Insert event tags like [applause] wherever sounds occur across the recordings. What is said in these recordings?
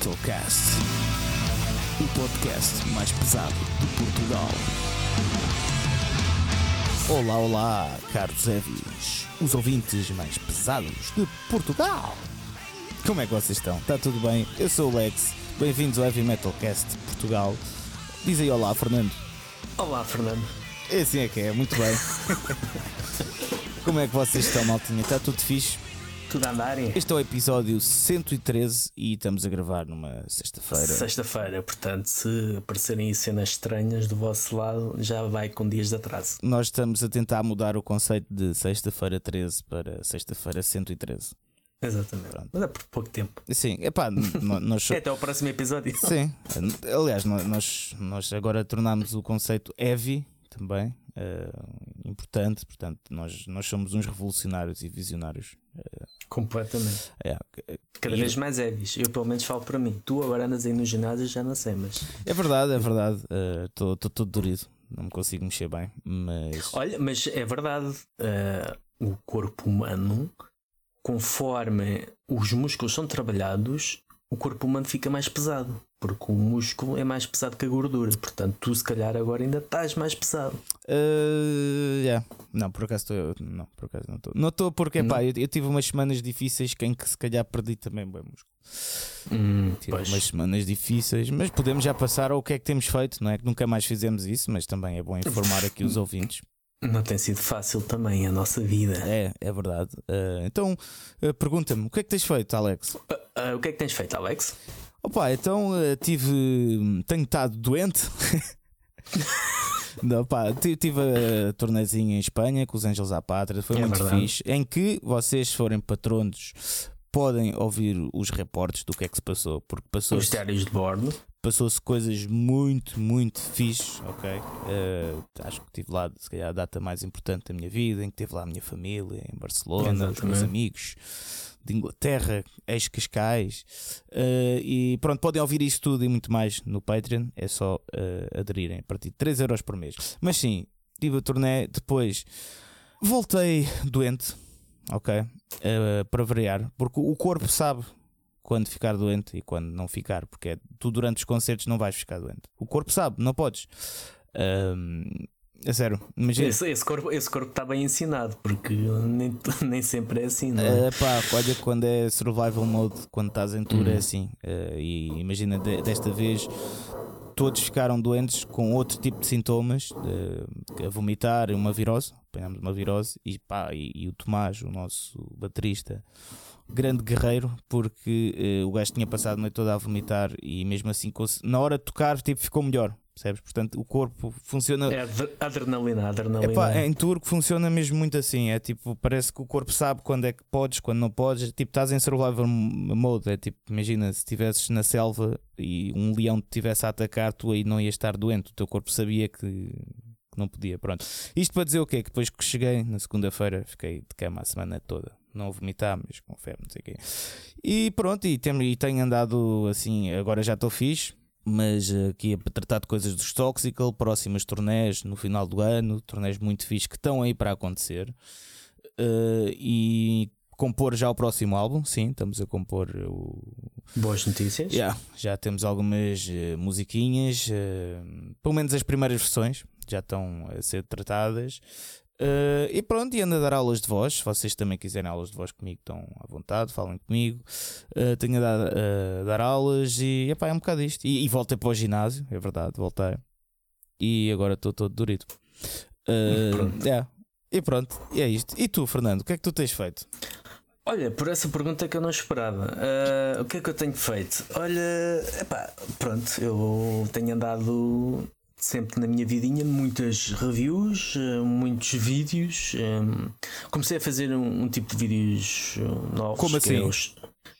Heavy Metal Cast, o podcast mais pesado de Portugal. Olá, olá, caros heavies, os ouvintes mais pesados de Portugal. Como é que vocês estão? Está tudo bem? Eu sou o Lex, bem-vindos ao Heavy Metal Cast de Portugal. Diz aí olá, Fernando. Olá, Fernando. Assim é que é, muito bem. [laughs] Como é que vocês estão, maltinha? Está tudo fixe? Tudo a andar? Este é o episódio 113 e estamos a gravar numa sexta-feira. Sexta-feira, portanto, se aparecerem aí cenas estranhas do vosso lado, já vai com dias de atraso. Nós estamos a tentar mudar o conceito de sexta-feira 13 para sexta-feira 113. Exatamente. Mas é por pouco tempo. Sim, epá, nós É [laughs] até o próximo episódio. Sim, aliás, nó- nós, nós agora tornámos o conceito heavy também eh, importante, portanto, nós, nós somos uns revolucionários e visionários. Completamente. É, Cada E- vez mais heavies. Eu, pelo menos, falo para mim. Tu agora andas aí no ginásio, já não sei, mas. é verdade, é verdade. Estou todo dorido, não me consigo mexer bem, mas. Olha, mas é verdade. eh, o corpo humano, conforme os músculos são trabalhados, o corpo humano fica mais pesado. Porque o músculo é mais pesado que a gordura. Portanto, tu, se calhar, agora ainda estás mais pesado. Eh, yeah. Não, por acaso estou. Não, por acaso não estou. Não estou porque, Não? pá, eu, eu tive umas semanas difíceis em que se calhar perdi também bem músculo. Hum, Tive pois. umas semanas difíceis, mas podemos já passar ao que é que temos feito, não é? Que nunca mais fizemos isso, mas também é bom informar aqui os ouvintes. Não tem sido fácil também a nossa vida. É, é verdade. Eh, então, eh, pergunta-me, o que é que tens feito, Alex? Ah, o que é que tens feito, Alex? Opa, então eh, tive. Tenho estado doente. [laughs] Não, pá, tive a tornezinha em Espanha com os Anjos à Pátria, foi É muito verdade. fixe. Em que vocês, se forem patronos, podem ouvir os reportes do que é que se passou, porque Os passou-se diários de bordo. passou-se coisas muito, muito fixe, ok? Eh, acho que estive lá, se calhar, a data mais importante da minha vida, em que teve lá a minha família, em Barcelona, os meus Exatamente. amigos de Inglaterra, ex-Cascais. Eh, e pronto, podem ouvir isso tudo e muito mais no Patreon, é só eh, aderirem a partir de 3 euros por mês. Mas sim, tive a turnê, depois voltei doente, ok? Eh, para variar, porque o corpo sabe quando ficar doente e quando não ficar, porque é, tu durante os concertos não vais ficar doente. O corpo sabe, não podes. Ahm, é sério, imagina. Esse, esse corpo esse corpo está bem ensinado, porque nem, [laughs] nem sempre é assim, não é? Eh, pá, olha quando é survival mode, quando estás em tour é assim. Eh, e imagina de- desta vez todos ficaram doentes com outro tipo de sintomas, de- a vomitar, uma virose, apanhámos uma virose e pá, e, e o Tomás, o nosso baterista, grande guerreiro, porque eh, o gajo tinha passado a noite toda a vomitar e mesmo assim na hora de tocar tipo, ficou melhor, percebes? Portanto, o corpo funciona. É adre- adrenalina, adrenalina. Epá, em turco funciona mesmo muito assim. É tipo, parece que o corpo sabe quando é que podes, quando não podes. Tipo, estás em survival mode. É tipo, imagina se estivesses na selva e um leão te estivesse a atacar, tu aí não ias estar doente. O teu corpo sabia que, que não podia. Pronto. Isto para dizer o quê? Que depois que cheguei na segunda-feira, fiquei de cama a semana toda. Não vomitar, mas com febre, não sei o quê. E pronto, e, tem, e tenho andado assim. Agora já estou fixe mas eh, aqui a tratar de coisas dos Toxical, próximas turnés no final do ano, turnés muito fixes que estão aí para acontecer. Eh, e compor já o próximo álbum, sim, estamos a compor o. Boas notícias. Yeah, já temos algumas eh, musiquinhas, eh, pelo menos as primeiras versões já estão a ser tratadas. Eh, e pronto, e ando a dar aulas de voz. Se vocês também quiserem aulas de voz comigo, estão à vontade, falem comigo. Eh, tenho a dar, a dar aulas e epá, é um bocado isto. E, e voltei para o ginásio, é verdade, voltei. E agora estou todo dorido. Pronto. é. E pronto, e é isto. E tu, Fernando, o que é que tu tens feito? Olha, por essa pergunta que eu não esperava, o que é que eu tenho feito? Olha, epá, pronto, eu tenho andado sempre na minha vidinha, muitas reviews, ah, muitos vídeos. ah, comecei a fazer um, um tipo de vídeos ah, novos. Como é assim? os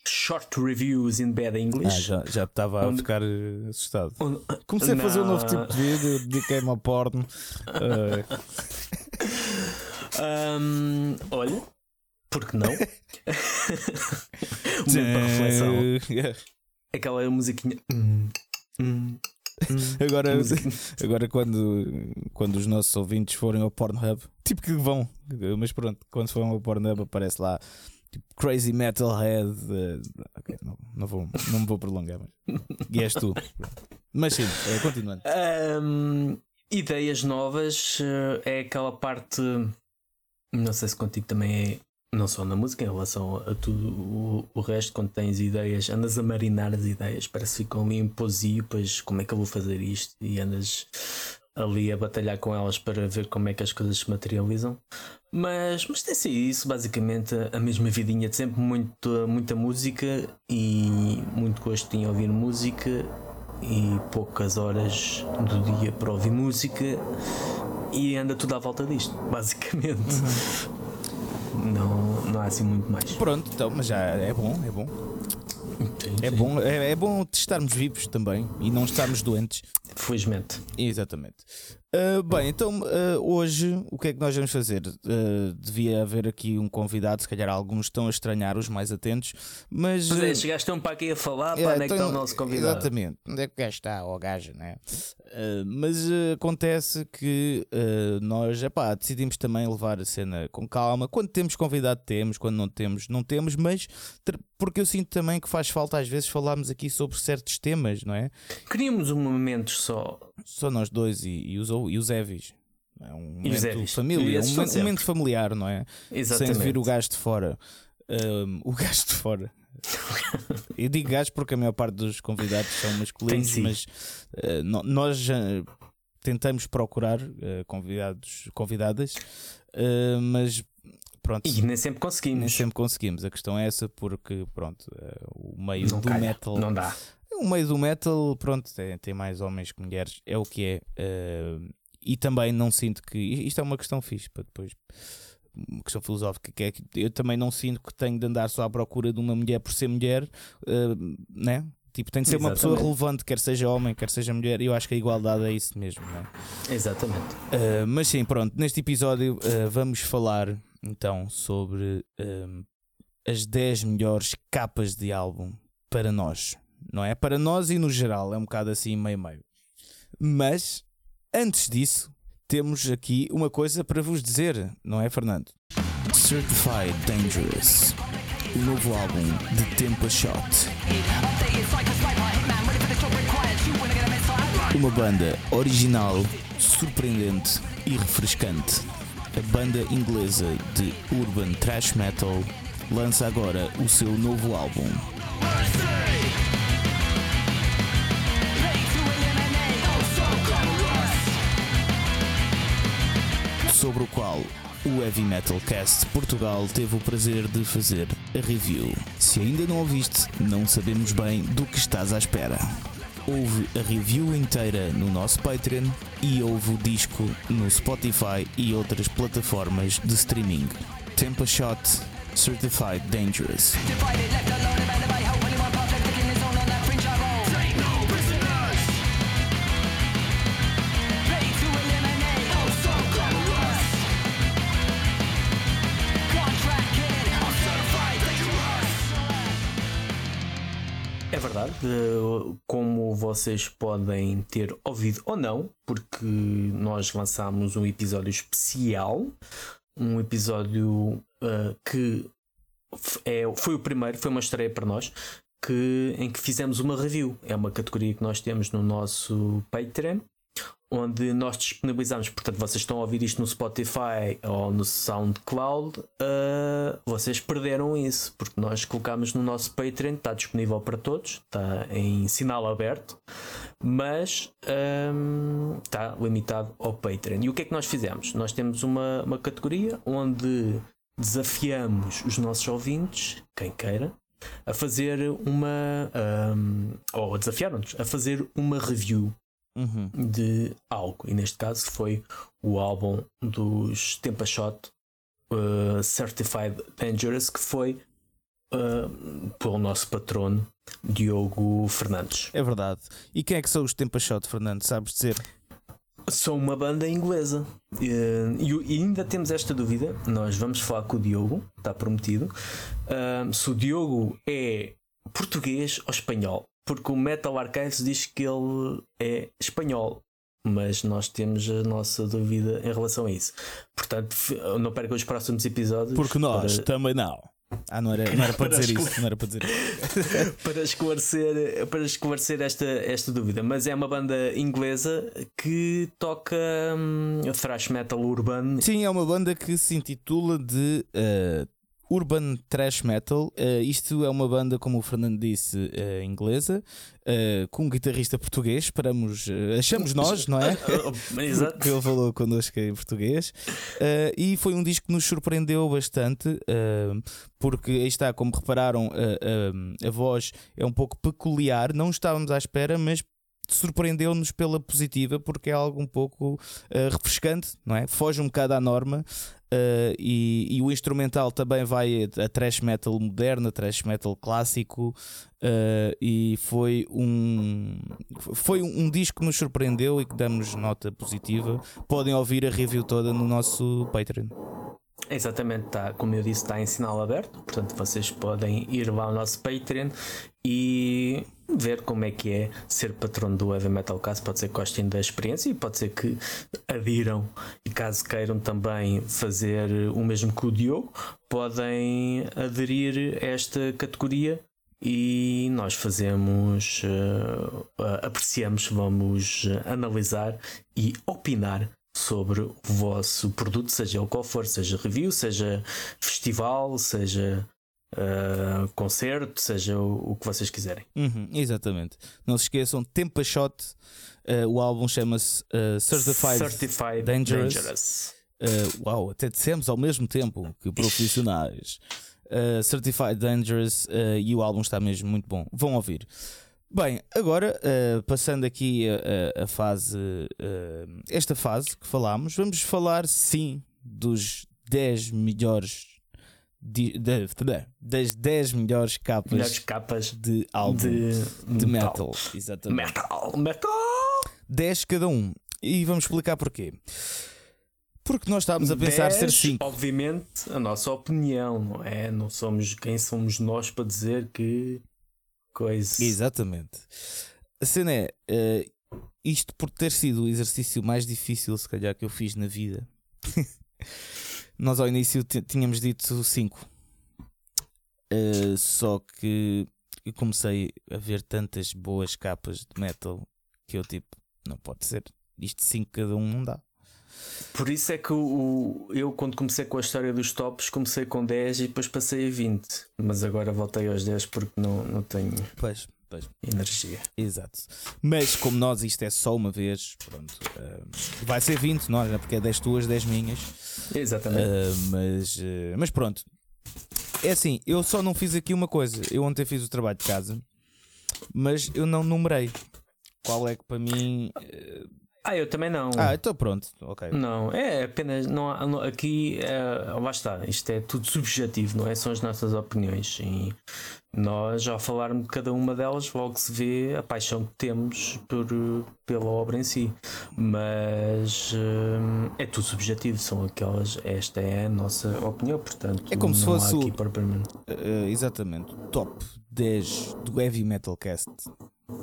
short reviews in bad Ah, English. já, já estava a ficar eh, assustado. Onde- Comecei a fazer um novo tipo de vídeo, dediquei-me ao porno. [laughs] Eh, Ahm, olha, por que não? um momento para reflexão. eh, Aquela musiquinha. Hum, hum. Agora, Musiquinha. agora quando, quando os nossos ouvintes forem ao Pornhub, tipo que vão, mas pronto, quando forem ao Pornhub aparece lá tipo crazy metalhead. Uh, okay, não, não, vou, não me vou prolongar, mas. E és tu. Mas sim, é, continuando. Um, ideias novas uh, é aquela parte. Não sei se contigo também é. Não só na música, em relação a tudo o, o resto, quando tens ideias, andas a marinar as ideias, parece que ficam ali em poesia, pois como é que eu vou fazer isto? E andas ali a batalhar com elas para ver como é que as coisas se materializam. Mas, mas tem sido isso, basicamente, a mesma vidinha de sempre, muito, muita música e muito gosto em ouvir música e poucas horas do dia para ouvir música e anda tudo à volta disto, [laughs] basicamente. Uhum. Não, não há assim muito mais. Pronto, então, mas já é bom, é bom. Sim, é, sim. Bom, é, é bom estarmos vivos também e não estarmos doentes. Felizmente. Exatamente. Uh, bem, então uh, hoje o que é que nós vamos fazer? Uh, devia haver aqui um convidado, se calhar alguns estão a estranhar, os mais atentos, mas. Pois é, chegaste um para aqui a falar, é, para onde é que está o nosso convidado? Exatamente, onde é que o gajo está, ou a gaja, né? mas acontece que nós epá, decidimos também levar a cena com calma. Quando temos convidado, temos, quando não temos, não temos, mas porque eu sinto também que faz falta às vezes falarmos aqui sobre certos temas, não é? Queríamos um momento só. Só nós dois e, e os, e os Evis. É um momento família, um, um momento familiar, não é? Exatamente. Sem vir o gajo de fora. Um, o gajo de fora. eu digo gajo porque a maior parte dos convidados são masculinos, mas uh, nós já tentamos procurar uh, convidados, convidadas, uh, mas pronto. E nem sempre conseguimos. Nem sempre conseguimos. A questão é essa porque pronto, o meio não do calha, metal não dá o meio do metal, pronto, tem, tem mais homens que mulheres, é o que é. Uh, e também não sinto que. Isto é uma questão fixe para depois. Uma questão filosófica que é que eu também não sinto que tenho de andar só à procura de uma mulher por ser mulher, uh, né? Tipo, tem de ser Exatamente. uma pessoa relevante, quer seja homem, quer seja mulher, e eu acho que a igualdade é isso mesmo, né? Exatamente. Uh, mas sim, pronto, neste episódio uh, vamos falar então sobre as 10 melhores capas de álbum para nós não é? Para nós e no geral, é um bocado assim meio-meio. Mas, antes disso, temos aqui uma coisa para vos dizer, não é, Fernando? Certified Dangerous, o novo álbum de Tempa Shot. Uma banda original, surpreendente e refrescante. A banda inglesa de urban thrash metal lança agora o seu novo álbum. Sobre o qual o Heavy Metal Cast Portugal teve o prazer de fazer a review. Se ainda não ouviste, não sabemos bem do que estás à espera. Houve a review inteira no nosso Patreon e houve o disco no Spotify e outras plataformas de streaming. Tempo Shot Certified Dangerous. Como vocês podem ter ouvido ou não, porque nós lançámos um episódio especial, um episódio uh, que é, foi o primeiro, foi uma estreia para nós, que, em que fizemos uma review. É uma categoria que nós temos no nosso Patreon onde nós disponibilizamos, portanto, vocês estão a ouvir isto no Spotify ou no SoundCloud, uh, vocês perderam isso, porque nós colocamos no nosso Patreon, está disponível para todos, está em sinal aberto, mas um, está limitado ao Patreon. E o que é que nós fizemos? Nós temos uma, uma categoria onde desafiamos os nossos ouvintes, quem queira, a fazer uma. Um, ou desafiaram-nos a fazer uma review uhum. de algo. E neste caso foi o álbum dos Tempa Shot uh, Certified Dangerous, que foi uh, pelo nosso patrono Diogo Fernandes. É verdade. E quem é que são os Tempa Shot, Fernando? Sabes dizer? São uma banda inglesa uh, e, ainda temos esta dúvida. Nós vamos falar com o Diogo, está prometido. Uh, se o Diogo é português ou espanhol porque o Metal Archives diz que ele é espanhol, mas nós temos a nossa dúvida em relação a isso. Portanto, não percam os próximos episódios. Porque nós para... também não. Ah, não era, não era para, para dizer isso. Não era para dizer [laughs] para esclarecer, para esclarecer esta, esta dúvida. Mas é uma banda inglesa que toca hum, thrash metal urbano. Sim, é uma banda que se intitula de uh, Urban Trash Metal. Uh, isto é uma banda, como o Fernando disse, uh, inglesa, uh, com um guitarrista português. Esperamos, achamos nós, não é? [laughs] Exato. que ele falou connosco em português. e foi um disco que nos surpreendeu bastante, porque aí está, como repararam, a voz é um pouco peculiar. Não estávamos à espera, mas surpreendeu-nos pela positiva porque é algo um pouco uh, refrescante, não é? Foge um bocado à norma uh, e, e, o instrumental também vai a, a thrash metal moderna, thrash metal clássico uh, e foi um foi um, disco que nos surpreendeu e que damos nota positiva. Podem ouvir a review toda no nosso Patreon. Exatamente, tá, como eu disse, está em sinal aberto, portanto vocês podem ir lá ao nosso Patreon e ver como é que é ser patrono do Heavy Metal Cast. Pode ser que gostem da experiência e pode ser que adiram e caso queiram também fazer o mesmo que o Diogo, podem aderir a esta categoria e nós fazemos, uh, apreciamos, vamos analisar e opinar sobre o vosso produto, seja o qual for, seja review, seja festival, seja uh, concerto, seja o, o, que vocês quiserem. Uhum, exatamente. Não se esqueçam, Tempa Shot, uh, o álbum chama-se uh, Certified, Certified, Dangerous. Dangerous. uau, até dissemos ao mesmo tempo que [laughs] profissionais. Certified Dangerous e o álbum está mesmo muito bom. Vão ouvir. Bem, agora passando aqui a, a, a fase, esta fase que falámos, vamos falar sim dos 10 melhores de, de, de, das 10 melhores capas, melhores capas de álbum de, metal. metal. Exatamente. Metal, metal. 10 cada um. E vamos explicar porquê. Porque nós estávamos a pensar 10, ser 5. Obviamente, a nossa opinião, não é? Não somos quem somos nós para dizer que coisa. Exatamente. A cena é, uh, isto por ter sido o exercício mais difícil, se calhar, que eu fiz na vida. [laughs] Nós ao início tínhamos dito 5. Uh, eh, só que eu comecei a ver tantas boas capas de metal que eu tipo, não pode ser. Isto 5 cada um não dá. Por isso é que o, eu, quando comecei com a história dos tops, comecei com 10 e depois passei a 20. Mas agora voltei aos 10 porque não, não tenho. Pois. Pois. Energia. Exato. Mas como nós isto é só uma vez, pronto, uh, vai ser 20, não é? Porque é 10 tuas, 10 minhas. Exatamente. Uh, mas, uh, mas pronto. É assim, eu só não fiz aqui uma coisa. Eu ontem fiz o trabalho de casa, mas eu não numerei. Qual é que para mim ah, eu também não. Ah, então pronto, ok. Não, é apenas. Não, não aqui, é, lá está, isto é tudo subjetivo, não é? São as nossas opiniões. E nós, ao falarmos de cada uma delas, logo se vê a paixão que temos por, pela obra em si. Mas hum, é tudo subjetivo, são aquelas. Esta é a nossa opinião, portanto. É como se fosse. O, uh, exatamente, top 10 do Heavy Metal Cast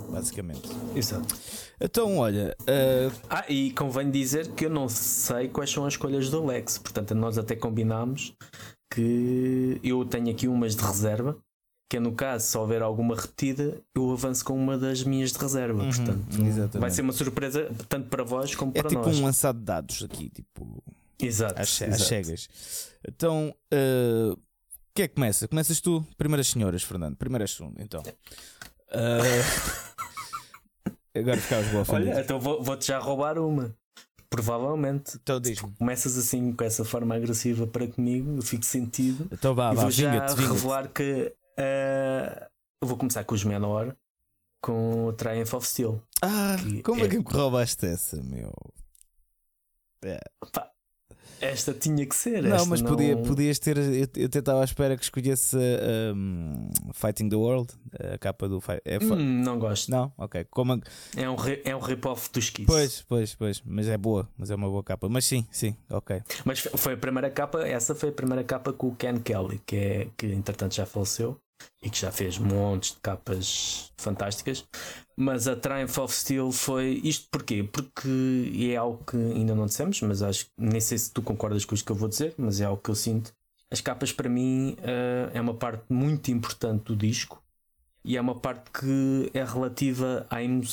basicamente. Exato. Então, olha. Uh... Ah, e convém dizer que eu não sei quais são as escolhas do Alex, portanto, nós até combinámos que eu tenho aqui umas de reserva. Que é no caso, se houver alguma repetida, eu avanço com uma das minhas de reserva. Uhum, portanto, exatamente. vai ser uma surpresa tanto para vós como é para tipo nós. É tipo um lançado de dados aqui, tipo. Exato. Às, exato. cegas. Então, uh, que é que começa? Começas tu? Primeiras senhoras, Fernando. Primeiras segundo, então. Uh... Agora ficavas boa Olha, então vou-te vou já roubar uma. Provavelmente. Então diz-me. Começas assim com essa forma agressiva para comigo, eu fico sentido. Então vá, vá, vou já revelar que uh, eu vou começar com os menor com o Triumph of Steel. Ah, como é, é que me roubaste essa, meu? É. Pá, esta tinha que ser. Não, mas não... Podia, podias ter. Eu, eu até estava à espera que escolhesse um, Fighting the World, a capa do. É, hum, não gosto. Não? Ok. Como... É um, é um rip-off dos Kiss. Pois, pois, pois. Mas é boa. Mas é uma boa capa. Mas sim, sim, ok. Mas foi a primeira capa. Essa foi a primeira capa com o Ken Kelly, que, é, que entretanto já faleceu e que já fez montes de capas fantásticas. Mas a Triumph of Steel foi isto porquê? Porque é algo que ainda não dissemos, mas acho nem sei se tu concordas com isto que eu vou dizer, mas é algo que eu sinto as capas para mim uh, é uma parte muito importante do disco e é uma parte que é relativa à, emo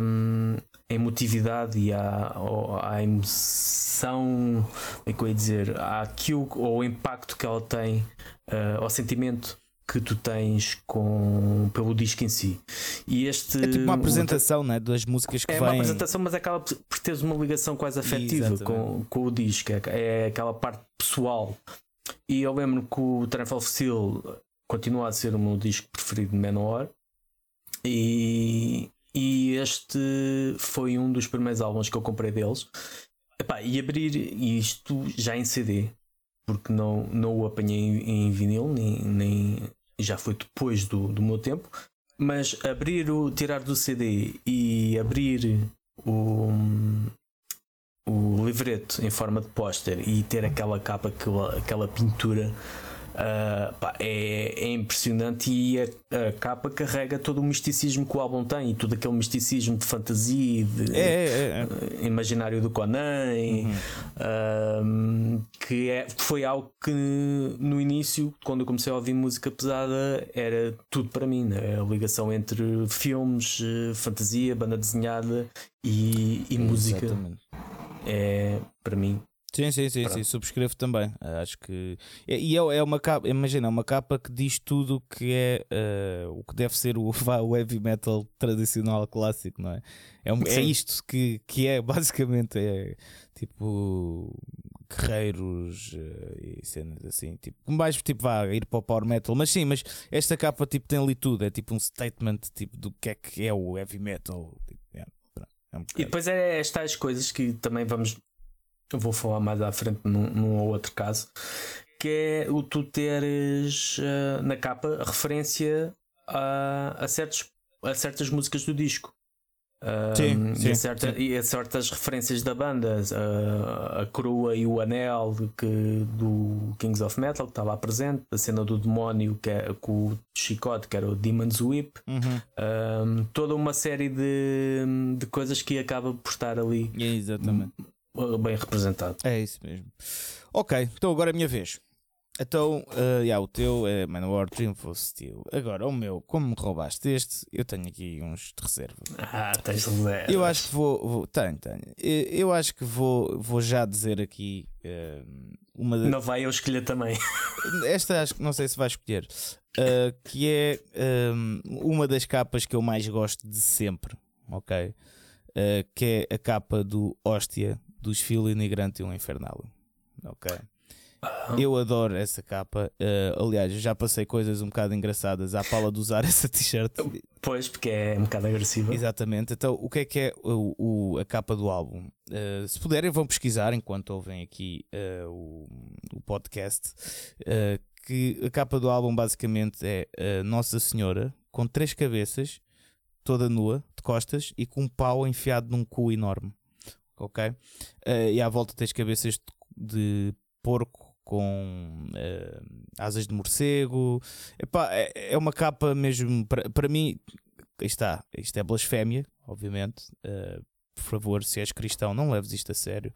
um, emotividade e à, à emoção, é que eu ia dizer, àquilo, ao impacto que ela tem, uh, ao sentimento que tu tens com, pelo disco em si. E este, é tipo uma apresentação né, das músicas que é vêm. É uma apresentação, mas acaba por teres uma ligação quase afetiva com, com o disco. É, é aquela parte pessoal. E eu lembro que o Triumph of Steel continua a ser o meu disco preferido de Manowar. E, e este foi um dos primeiros álbuns que eu comprei deles. Epá, e abrir isto já em CD, porque não, não o apanhei em, em vinil, nem, nem já foi depois do, do meu tempo. Mas abrir o tirar do CD e abrir o, o livreto em forma de póster e ter aquela capa, aquela, aquela pintura Uh, pá, é, é, impressionante e a, a, capa carrega todo o misticismo que o álbum tem e todo aquele misticismo de fantasia de é, é, é. Uh, imaginário do Conan uhum. uh, que é, foi algo que no início, quando eu comecei a ouvir música pesada, era tudo para mim, né? a ligação entre filmes, eh, fantasia, banda desenhada e, e música é para mim Sim, sim, sim, sim, subscrevo também. Acho que. E é, é uma capa, imagina, uma capa que diz tudo o que é uh, o que deve ser o, [laughs] o heavy metal tradicional clássico, não é? É, um, é isto que, que é basicamente é tipo guerreiros uh, e cenas assim, tipo, mais tipo vá ir para o power metal, mas sim, mas esta capa tipo tem ali tudo, é tipo um statement tipo do que é que é o heavy metal. Tipo, é, é um e depois é estas coisas que também vamos eu vou falar mais à frente num, num ou outro caso, que é o tu teres uh, na capa referência a, a, certos, a certas músicas do disco. Uh, sim, sim, e, a certa, sim. e a certas referências da banda, uh, a coroa e o anel que, do Kings of Metal que estava lá presente, a cena do demónio que é, com o chicote, que era o Demon's Whip, uhum. toda uma série de, de coisas que acaba por estar ali. exatamente bem representado. É isso mesmo. Ok, então agora é a minha vez. Então, uh, yeah, o teu é Manowar Triumph of Steel. Agora, o meu, como me roubaste este, eu tenho aqui uns de reserva. Ah, tens reserva. Eu acho que vou, vou. Tenho, tenho. Eu acho que vou, vou já dizer aqui uh, uma. De... Não vai eu escolher também. [laughs] Esta acho que não sei se vai escolher. Uh, que é um, uma das capas que eu mais gosto de sempre. Ok? que é a capa do Hóstia dos Filo Nigrante e um Infernal. Ok. Eu adoro essa capa. Uh, aliás, já passei coisas um bocado engraçadas à pala de usar [laughs] essa t-shirt. Pois, porque é um bocado agressiva. Exatamente. Então, o que é que é o, o a capa do álbum? Uh, se puderem, vão pesquisar enquanto ouvem aqui uh, o, o, podcast. que a capa do álbum basicamente é Nossa Senhora com três cabeças, toda nua, de costas e com um pau enfiado num cu enorme ok? Uh, e à volta tens cabeças de, de porco com uh, asas de morcego. Epá, é, é uma capa mesmo, para mim, está, isto é blasfémia, obviamente. Uh, por favor, se és cristão, não leves isto a sério.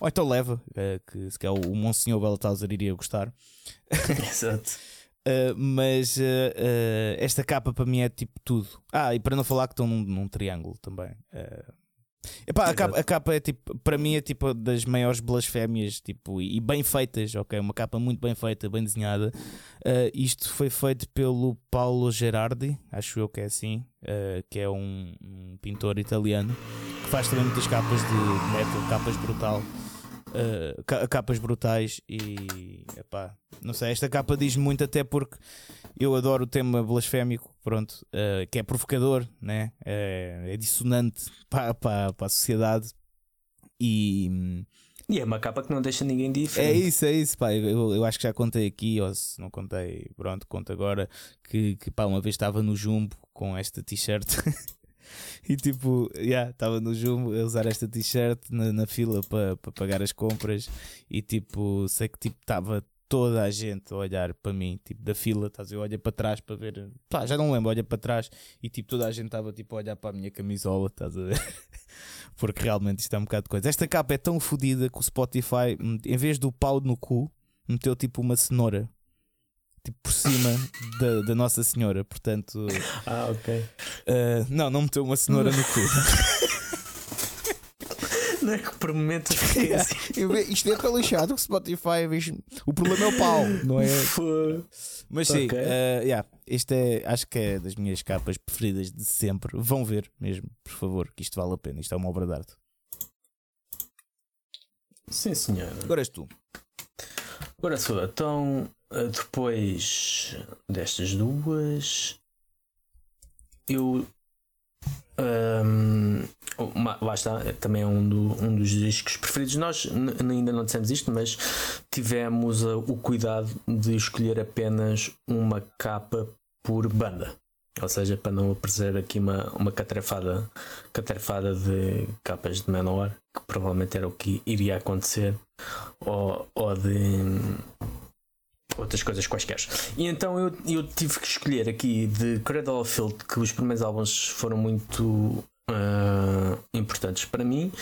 Ou então leva, uh, que se calhar o Monsenhor Belatazar iria gostar. [laughs] Exato. Uh, mas uh, uh, esta capa para mim é tipo tudo. Ah, e para não falar que estão num, num triângulo também. Epá, a, capa, a capa é tipo, para mim é tipo das maiores blasfémias tipo, e bem feitas, ok? Uma capa muito bem feita, bem desenhada. Uh, isto foi feito pelo Paulo Gerardi, acho eu que é assim, uh, que é um, um, pintor italiano que faz também muitas capas de metal, capas brutal. Uh, capas brutais e epá, não sei, esta capa diz muito até porque eu adoro o tema blasfémico, pronto, uh, que é provocador, né? é, é dissonante [laughs] para, para, para a sociedade e. E é uma capa que não deixa ninguém diferente. É isso, é isso, pá. Eu, eu acho que já contei aqui, ou se não contei, pronto, conto agora, que, que pá, uma vez estava no Jumbo com esta t-shirt [laughs] e tipo, já, yeah, estava no Jumbo a usar esta t-shirt na, na fila para pa pagar as compras e tipo, sei que tipo estava toda a gente a olhar para mim, tipo da fila, estás a olha para trás para ver, pá, já não lembro, olha para trás e tipo toda a gente estava tipo a olhar para a minha camisola, estás a ver? [laughs] Porque realmente isto é um bocado de coisa. Esta capa é tão fodida que o Spotify, em vez do pau no cu, meteu tipo uma cenoura tipo por cima [laughs] da, da Nossa Senhora. Portanto, Ah, ok. uh, não, não meteu uma cenoura no cu. [laughs] Não é que por momentos assim. Isto é pelo lixado, o Spotify. O problema é o pau, não é? [laughs] Mas sim, Ok. uh, yeah, este é, acho que é das minhas capas preferidas de sempre. Vão ver mesmo, por favor, que isto vale a pena. Isto é uma obra de arte. Sim, senhor. Agora és tu. Agora sou eu. Então, eh, depois destas duas, eu. ahm, uma- lá está, é também é um, do- um dos discos preferidos. Nós ainda não dissemos isto, mas tivemos ah, o cuidado de escolher apenas uma capa por banda. Ou seja, para não aparecer aqui uma, uma catrefada, catrefada de capas de menor, que provavelmente era o que iria acontecer, ou, ou de outras coisas quaisquer. E então eu, eu tive que escolher aqui de Cradle of Filth, que os primeiros álbuns foram muito ah, importantes para mim,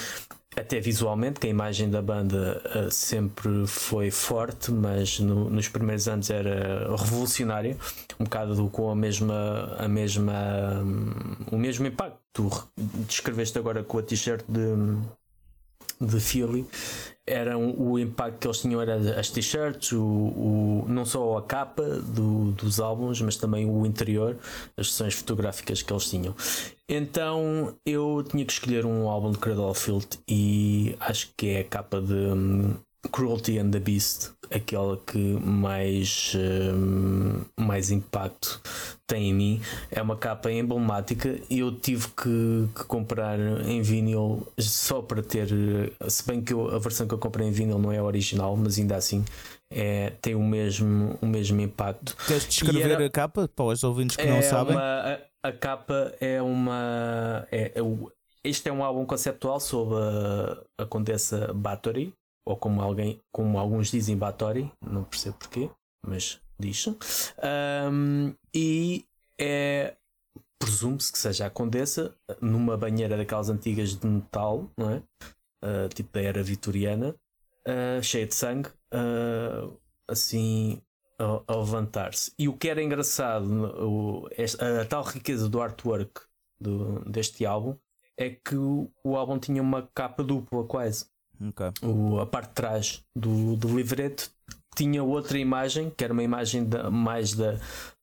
até visualmente, que a imagem da banda ah, sempre foi forte, mas no- nos primeiros anos era revolucionário, um bocado do- com a mesma, a mesma hum, o mesmo impacto. Tu re- descreveste agora com a t-shirt de de Philly eram o impacto que eles tinham era as t-shirts, o, o- não só a capa do- dos álbuns, mas também o interior, as sessões fotográficas que eles tinham. Então eu tinha que escolher um álbum de Cradle of Filth e acho que é a capa de hum, Cruelty and the Beast, aquela que mais, hum, mais impacto tem em mim. É uma capa emblemática e eu tive que, que comprar em vinil só para ter. Se bem que eu- a versão que eu comprei em vinil não é a original, mas ainda assim é, tem o mesmo, o mesmo impacto. Queres descrever era- a capa para os ouvintes que não É sabem? uma- a, a capa é uma. É, é este é um álbum conceptual sobre a, a Condessa Bathory, ou como, alguém, como alguns dizem Bathory, não percebo porquê, mas diz. Ahm, e é. Presume-se que seja a Condessa numa banheira daquelas antigas de metal, não é? Ah, tipo da era vitoriana, ah, cheia de sangue, ah, assim a, a levantar-se. E o que era engraçado, o, esta- a, tal riqueza do artwork do- deste álbum é que o, o álbum tinha uma capa dupla, quase. Ok. O- a parte de trás do, do livreto tinha outra imagem, que era uma imagem da- mais da,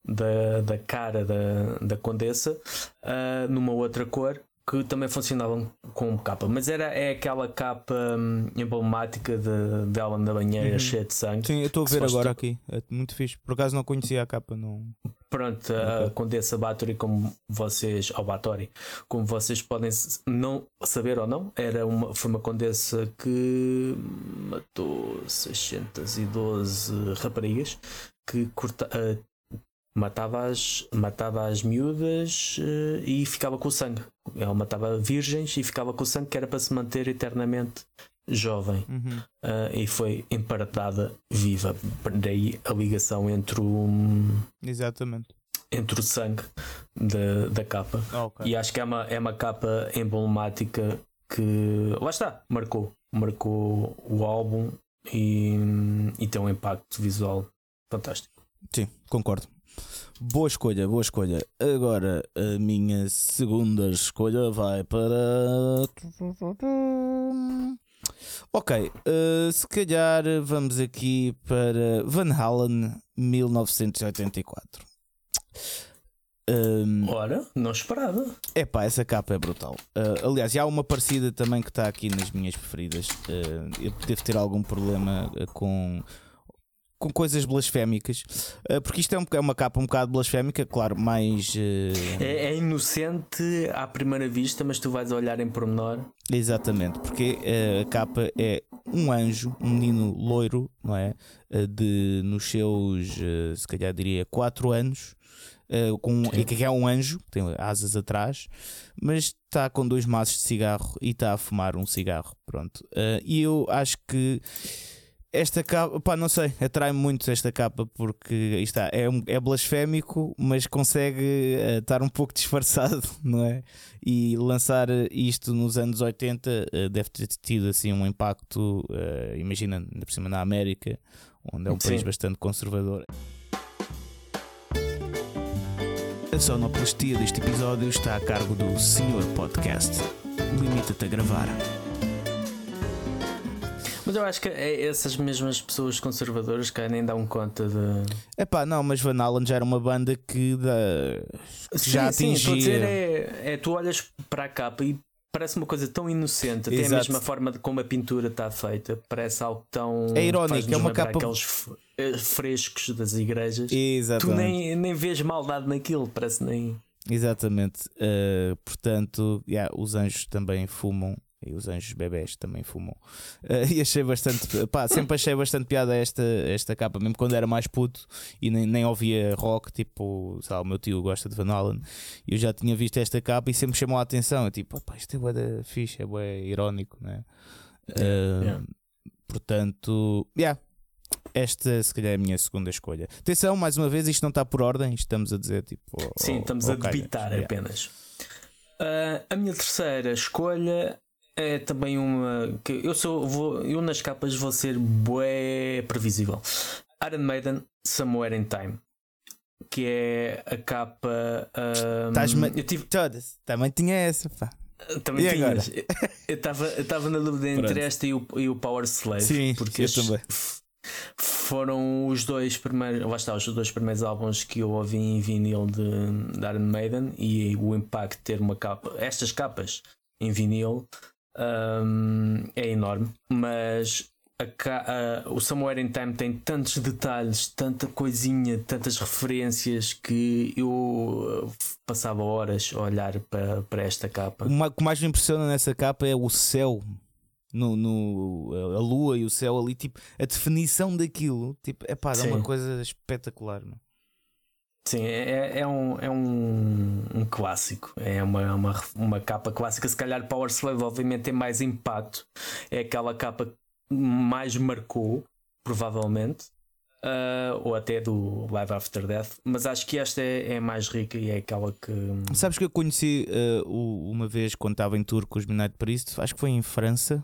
da, da cara da, da Condessa, ah, numa outra cor. Que também funcionavam como capa, mas era é aquela capa hum, emblemática de, dela na banheira Uhum. cheia de sangue. Sim, eu estou a ver agora aqui. É muito fixe. Por acaso não conhecia a capa, não. Pronto, a Ok. Condessa Bathory, como vocês, ou Bathory, como vocês podem não saber ou não, era uma, foi uma condessa que matou 612 raparigas que corta, eh, matava, as, matava as miúdas eh, e ficava com o sangue. Ela matava virgens e ficava com o sangue que era para se manter eternamente jovem. Uhum. Ah, e foi emparedada viva. Daí a ligação entre o Exatamente. entre o sangue da, da capa. Ah, ok. E acho que é uma, é uma capa emblemática que lá está, marcou. Marcou o álbum e, e tem um impacto visual fantástico. Sim, concordo. Boa escolha, boa escolha. Agora a minha segunda escolha vai para. Ok, eh, se calhar vamos aqui para Van Halen 1984. Um, Ora, não esperava. Epá, essa capa é brutal. Uh, aliás, há uma parecida também que está aqui nas minhas preferidas. Uh, eu devo ter algum problema uh, com, com coisas blasfémicas, uh, porque isto é, um, é uma capa um bocado blasfémica, claro, mais. uh, É, é inocente à primeira vista, mas tu vais olhar em pormenor. Exatamente, porque uh, a capa é um anjo, um menino loiro, não é? Uh, de, nos seus, se calhar diria, 4 anos. Com, Sim. e que é um anjo, tem asas atrás, mas está com dois maços de cigarro e está a fumar um cigarro. Pronto. E eu acho que esta capa, pá, não sei, atrai-me muito esta capa porque está, é, é blasfémico, mas consegue uh, estar um pouco [laughs] disfarçado, não é? E lançar isto nos anos 80 uh, deve ter tido assim um impacto, uh, imagina, ainda por cima na América, onde é um país Sim. bastante conservador. A sonoplastia deste episódio está a cargo do Senhor Podcast. Limita-te a gravar. Mas eu acho que é essas mesmas pessoas conservadoras que nem dão conta de. Epá, não, mas Van Halen já era uma banda que da... Sim, já sim, estou a dizer atingia. é, é tu olhas para a capa e parece uma coisa tão inocente, até a mesma forma de como a pintura está feita, parece algo tão. É irónico, é uma capa- Aqueles eh, frescos das igrejas. Tu Exatamente. nem, nem vês maldade naquilo, parece nem. Exatamente. Uh, portanto, yeah, os anjos também fumam. E os anjos bebés também fumam. Uh, [laughs] e achei bastante. Pá, sempre achei bastante piada esta, esta capa, mesmo quando era mais puto e nem, nem ouvia rock. Tipo, lá, o meu tio gosta de Van Halen. E eu já tinha visto esta capa e sempre chamou a atenção. Eu, tipo, "Opa, isto é bué da fixe, é bué irónico, né? Uh, Yeah. Portanto, yeah. Esta, se calhar, é a minha segunda escolha. Atenção, mais uma vez, isto não está por ordem. Estamos a dizer, tipo. Sim, estamos a calhas. debitar Yeah. apenas. Ah, a minha terceira escolha é também uma que eu sou vou, eu nas capas vou ser bué previsível. Iron Maiden Somewhere in Time. Que é a capa. Estás-me- eu tive, Todas. Também tinha essa, pá. também E agora? tinhas. Eu estava eu estava na dúvida entre Pronto. esta e o, e o Power Slave. Sim, porque eu também. foram os dois primeiros, lá está, os dois primeiros álbuns que eu ouvi em vinil de, de Iron Maiden e o impacto de ter uma capa, estas capas em vinil hum, é enorme, mas a a- o Somewhere in Time tem tantos detalhes, tanta coisinha, tantas referências que eu uh, passava horas a olhar para, para esta capa. O que mais me impressiona nessa capa é o céu. No, no- a lua e o céu ali, tipo, a definição daquilo, tipo, é pá, dá uma coisa espetacular. Não? Sim, é, é um, é um, um clássico. É uma, uma, uma capa clássica. Se calhar Power Slave, obviamente, tem mais impacto. É aquela capa que mais marcou, provavelmente. Ah, ou até do Live After Death. Mas acho que esta é, é mais rica e é aquela que. Sabes que eu conheci o- uma vez quando estava em tour com os Midnight Priest, acho que foi em França,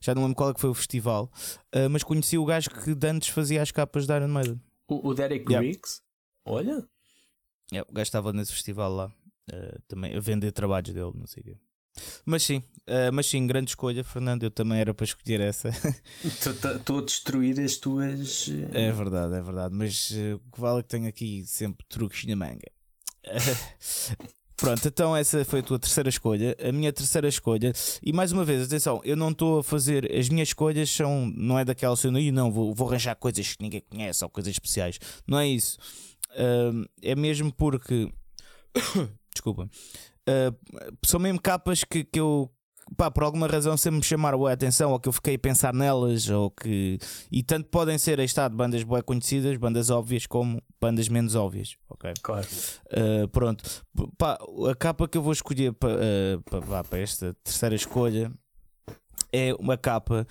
já não lembro qual é que foi o festival, eh, mas conheci o gajo que de antes fazia as capas da Iron Maiden. O, o Derek Yeah. Riggs. Olha, É, o gajo estava nesse festival lá, eh, também a vender trabalhos dele, não sei o quê. Mas sim, eh, mas sim, grande escolha, Fernando. Eu também era para escolher essa. [laughs] estou a destruir as tuas. eh, É verdade, é verdade. Mas eh, o que vale é que tenho aqui sempre truques na manga. [laughs] Pronto, então essa foi a tua terceira escolha. A minha terceira escolha, e mais uma vez, atenção, eu não estou a fazer. As minhas escolhas são. Não é daquela cena, e não, vou, vou arranjar coisas que ninguém conhece ou coisas especiais. Não é isso. Ahm, é mesmo porque. [coughs] Desculpa. Ah, são mesmo capas que, que eu. Pá, por alguma razão sempre me chamaram a atenção ou que eu fiquei a pensar nelas ou que e tanto podem ser aí está de bandas bem conhecidas, bandas óbvias como bandas menos óbvias, ok? Claro. Uh, pronto, pá, a capa que eu vou escolher para, uh, para, vá, para esta terceira escolha é uma capa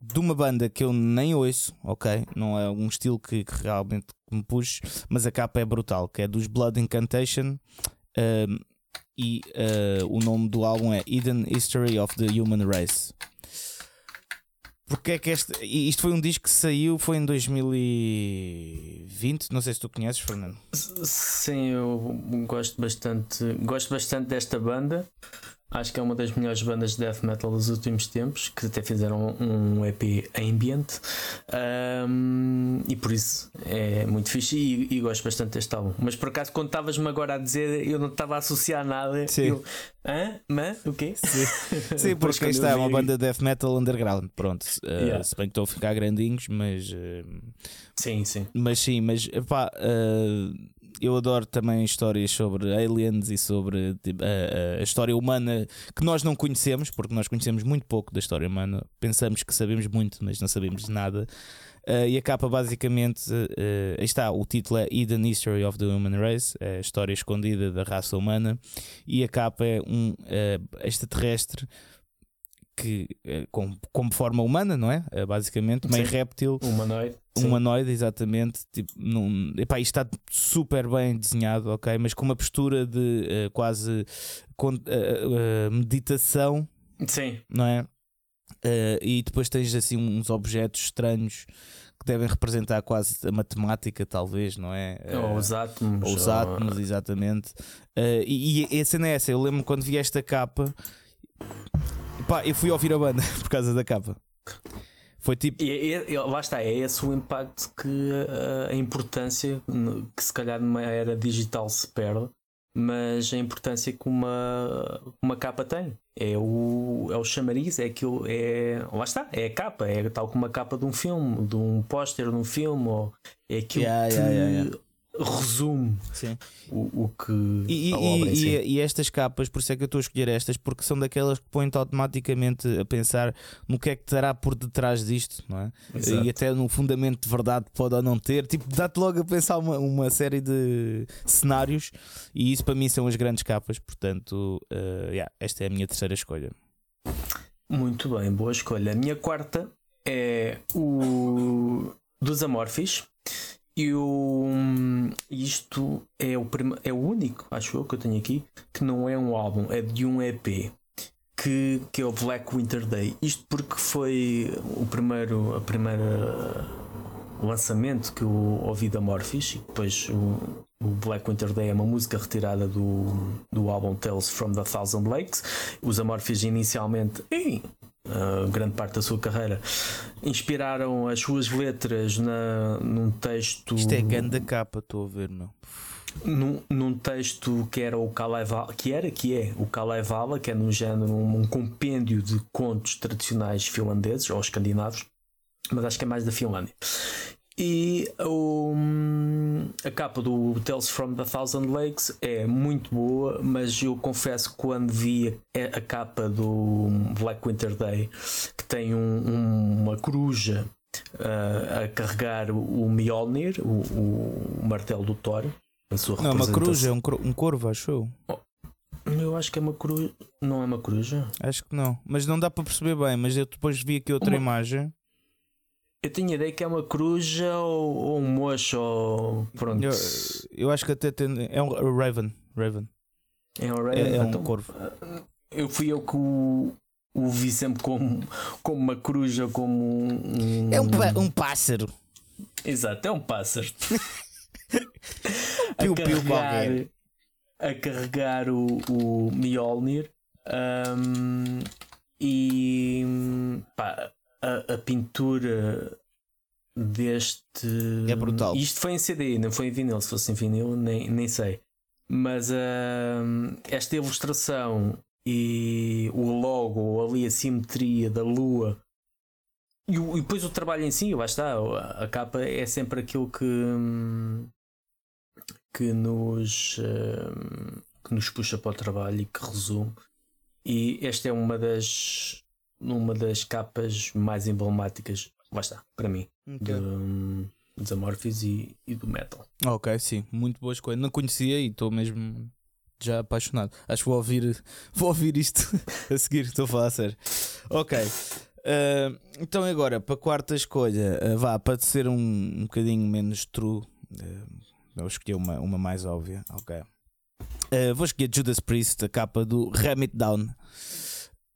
de uma banda que eu nem ouço, ok? Não é um estilo que, que realmente me puxe, mas a capa é brutal, que é dos Blood Incantation. um, e uh, o nome do álbum é Hidden History of the Human Race. Porque é que este. Isto foi um disco que saiu, foi em 2020. Não sei se tu conheces, Fernando. Sim, eu gosto bastante, gosto bastante desta banda. Acho que é uma das melhores bandas de death metal dos últimos tempos, que até fizeram um EP ambient. Ahm, e por isso é muito fixe e, e gosto bastante deste álbum. Mas por acaso, quando estavas-me agora a dizer, eu não estava a associar nada. Sim. Eu, Hã? Mas? O quê? Sim, [laughs] Depois porque isto é uma banda de death metal underground. Pronto, uh, Yeah. se bem que estão a ficar grandinhos, mas, uh, Sim, sim. mas sim, mas epá, uh, eu adoro também histórias sobre aliens e sobre tipo, a- a- história humana que nós não conhecemos, porque nós conhecemos muito pouco da história humana. Pensamos que sabemos muito, mas não sabemos nada. Uh, e a capa basicamente uh, está, o título é Hidden History of the Human Race, é a história escondida da raça humana, e a capa é um uh, extraterrestre que com, como forma humana, não é? Uh, basicamente, meio Sim. réptil, Humanoide. sim. humanoide, exatamente. Tipo, num, epá, isto está super bem desenhado, ok? Mas com uma postura de uh, quase uh, uh, meditação Sim. não é? Eh, e depois tens assim uns objetos estranhos que devem representar quase a matemática, talvez, não é? Ou os átomos. Ou os átomos, exatamente. Uh, e, e a cena é essa, eu lembro quando vi esta capa, pá, eu fui ouvir a banda [laughs] por causa da capa. Foi tipo. E, e, lá está, é esse o impacto que a, a importância que se calhar numa era digital se perde, mas a importância que uma, uma capa tem. É o, é o chamariz, é aquilo, é. Lá está, é a capa, é tal como a capa de um filme, de um póster de um filme, ou é aquilo yeah, que yeah, yeah, resume Sim. O, o que. E, e, si. e, estas capas, por isso é que eu estou a escolher estas, porque são daquelas que põem-te automaticamente a pensar no que é que estará por detrás disto, não é? Exato. E até no fundamento de verdade pode ou não ter. Tipo, dá-te logo a pensar uma, uma série de cenários, e isso para mim são as grandes capas. Portanto, uh, yeah, esta é a minha terceira escolha. Muito bem, boa escolha. A minha quarta é o dos Amorphis eu, isto é o, é o único, acho eu, que eu tenho aqui, que não é um álbum, é de um EP. Que, que é o Black Winter Day. Isto porque foi o primeiro, a primeira lançamento que eu ouvi da Morphis e depois o, o, Black Winter Day é uma música retirada do, do álbum Tales from the Thousand Lakes. Os Amorphis inicialmente, uh, grande parte da sua carreira, inspiraram as suas letras na, num texto. Isto é grande capa, estou a ver, não? Num, num, texto que era o Kalevala, que era, que é o Kalevala, que é num género, um, um compêndio de contos tradicionais finlandeses ou escandinavos, mas acho que é mais da Finlândia. E um, a capa do Tales from the Thousand Lakes é muito boa, mas eu confesso que quando vi a, a capa do Black Winter Day, que tem um, um, uma coruja uh, a carregar o Mjolnir, o, o, martelo do Thor, a sua Não, uma coruja, é um, um corvo, acho eu. Oh, eu acho que é uma coruja. Não é uma coruja? Acho que não, mas não dá para perceber bem. Mas eu depois vi aqui outra uma... imagem. Eu tinha ideia que é uma coruja ou, ou um mocho ou pronto. Eu, eu, acho que até tem, é um Raven. Raven. É um Raven. É, é um então, corvo. Eu fui eu que o, o vi sempre como, como uma coruja, como um. É um, um pássaro. Exato, é um pássaro. piu, piu qualquer. A carregar o, o Mjolnir. Um, e pá, a, a pintura deste. É brutal. Isto foi em CD, não foi em vinil. Se fosse em vinil, nem, nem sei. Mas uh, esta ilustração e o logo, ali a simetria da lua e, o, e depois o trabalho em si, lá está. A, a capa é sempre aquilo que, que, nos, uh, que nos puxa para o trabalho e que resume. E esta é uma das numa das capas mais emblemáticas, lá está, para mim, okay. de, dos Amorphis e, e, do metal. Ok, sim, muito boa escolha. Não conhecia e estou mesmo já apaixonado. Acho que vou ouvir, [laughs] vou ouvir isto [laughs] a seguir, estou a falar a sério. Ok. Uh, então agora, para a quarta escolha, uh, vá, para ser um, um bocadinho menos true, uh, eu escolhi uma, uma mais óbvia. Ok. vou escolher Judas Priest, a capa do Ram It Down.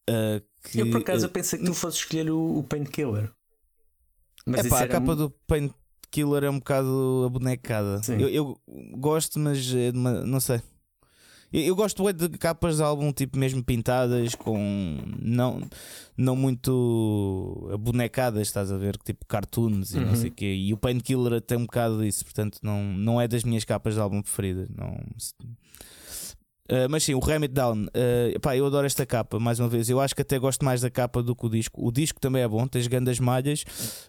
Uh, que, eu por acaso uh, pensei que tu fosses escolher o, o Painkiller. Mas epá, a capa do Painkiller é um bocado abonecada. Eu, eu, gosto, mas é uma, não sei. Eu, eu gosto de capas de álbum tipo mesmo pintadas com não, não muito abonecadas, estás a ver? Tipo cartoons e uhum. não sei o quê. E o Painkiller tem um bocado disso, portanto não, não é das minhas capas de álbum preferidas. Não, Uh, mas sim, o Ram It Down, uh, pá, eu adoro esta capa, mais uma vez. Eu acho que até gosto mais da capa do que o disco. O disco também é bom, tens grandes malhas,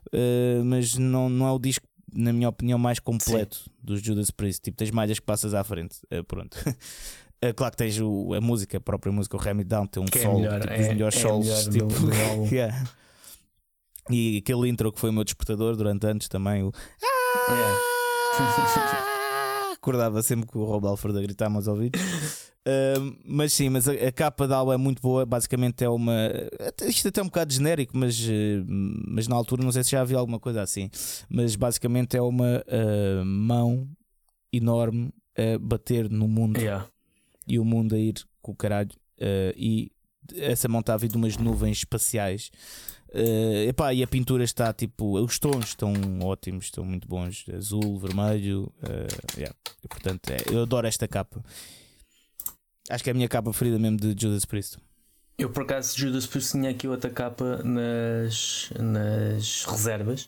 uh, mas não, não é o disco, na minha opinião, mais completo sim. dos Judas Priest. Tipo, tens malhas que passas à frente. pronto. [laughs] claro que tens o, a música, a própria música, o Ram It Down, tem um que sol, é tipo, é, os melhores é solos. Tipo, do, do [laughs] yeah. E aquele intro que foi o meu despertador durante anos também. O... Ah! [laughs] acordava sempre com o Rob Alford a gritar aos ouvidos. [laughs] Uh, mas sim, mas a, a, capa da álbum é muito boa. Basicamente é uma. Isto até é um bocado genérico, mas, uh, mas na altura não sei se já havia alguma coisa assim. Mas basicamente é uma uh, mão enorme a bater no mundo yeah. e o mundo a ir com o caralho. Ah, e essa mão está a vir de umas nuvens espaciais. Uh, epá, e a pintura está tipo. Os tons estão ótimos, estão muito bons. Azul, vermelho. Uh, yeah. e, portanto, é, eu adoro esta capa. Acho que é a minha capa preferida mesmo de Judas Priest. Eu por acaso Judas Priest tinha aqui outra capa nas, nas reservas.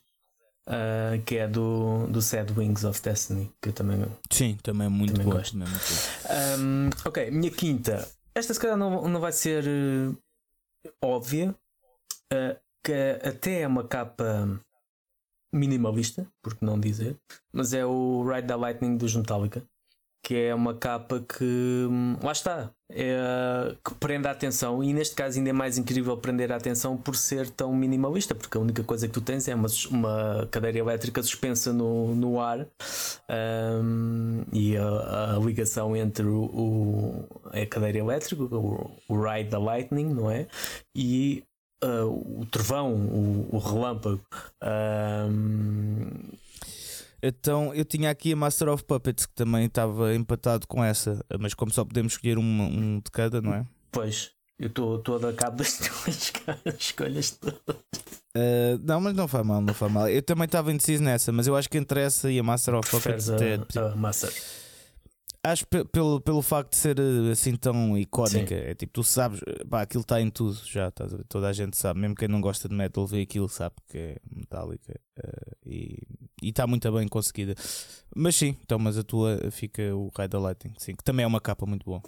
Uh, que é do, do Sad Wings of Destiny, que eu também Sim, também é muito também bom. Gosto. Também muito bom. Um, ok, minha quinta. Esta se calhar não, não vai ser uh, óbvia. Uh, que até é uma capa minimalista, por que não dizer, mas é o Ride the Lightning dos Metallica, que é uma capa que hum, lá está, é, que prende a atenção e neste caso ainda é mais incrível prender a atenção por ser tão minimalista, porque a única coisa que tu tens é uma, uma cadeira elétrica suspensa no, no ar um, e a, a, ligação entre o, o, a cadeira elétrica, o, o Ride the Lightning, não é? E uh, o trovão, o, o relâmpago. Então eu tinha aqui a Master of Puppets que também estava empatado com essa, mas como só podemos escolher um, um de cada, não é? Pois, eu estou a cabo das [laughs] tuas escolhas todas. Uh, não, mas não foi mal, não foi mal. Eu também estava indeciso nessa, mas eu acho que entre essa e a Master of Puppets. A, a Master. Acho pelo, pelo facto de ser eh, assim tão icónica, Sim. é tipo, tu sabes, pá, aquilo está em tudo já, tá, toda a gente sabe, mesmo quem não gosta de metal vê aquilo, sabe que é metálica uh, e está muito bem conseguida. Mas sim, então, mas a tua fica o Ride the Lighting, sim, que também é uma capa muito boa.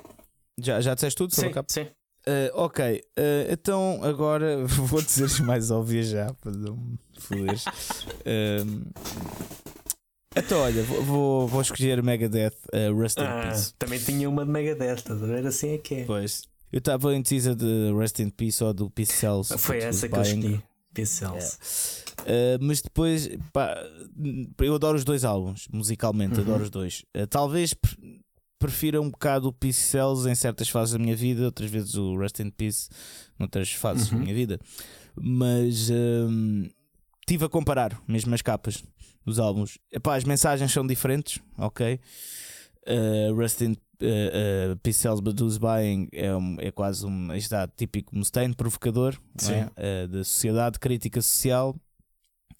Já, já disseste tudo sobre sim, a capa? Sim. Uh, ok, uh, então agora [laughs] vou dizer mais óbvias já para não me foderes. [laughs] Então, olha, vou, vou escolher Megadeth uh, Rust in ah, Peace. Também tinha uma de Megadeth, era assim é que é. Pois. Eu estava indecisa de Rest in Peace ou do Peace Cells. Foi essa que eu escolhi. Peace Cells. Uh, mas depois, pá, eu adoro os dois álbuns, musicalmente, uhum. adoro os dois. Uh, talvez prefira um bocado o Peace Cells em certas fases da minha vida, outras vezes o Rest in Peace noutras fases uhum. da minha vida. Mas um, tive a comparar mesmo as capas dos álbuns. Epá, as mensagens são diferentes, ok? Uh, Rust in uh, uh, Cells Blues Buying é, um, é quase um estado típico Mustaine, provocador é? uh, da sociedade, crítica social,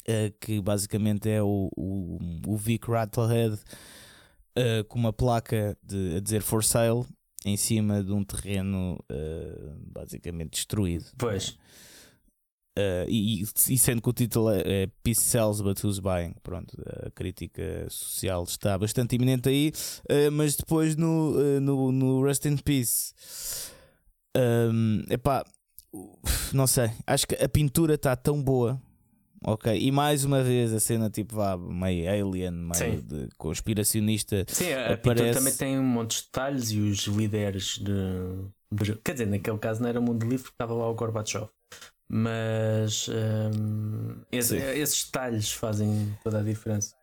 uh, que basicamente é o, o, o Vic Rattlehead uh, com uma placa de, a dizer for sale em cima de um terreno basicamente destruído. Pois. Uh, e, e, sendo que o título é, é Peace Sells But Who's Buying, pronto, a crítica social está bastante iminente aí, uh, mas depois no, uh, no, no Rest in Peace, um, epá, não sei, acho que a pintura está tão boa. Ok, e mais uma vez a cena tipo vá meio alien, meio de conspiracionista. Sim, a aparece... pintura também tem um monte de detalhes e os líderes de. Quer dizer, naquele caso não era mundo livre estava lá o Gorbachev. Mas um, esse, esses detalhes fazem toda a diferença.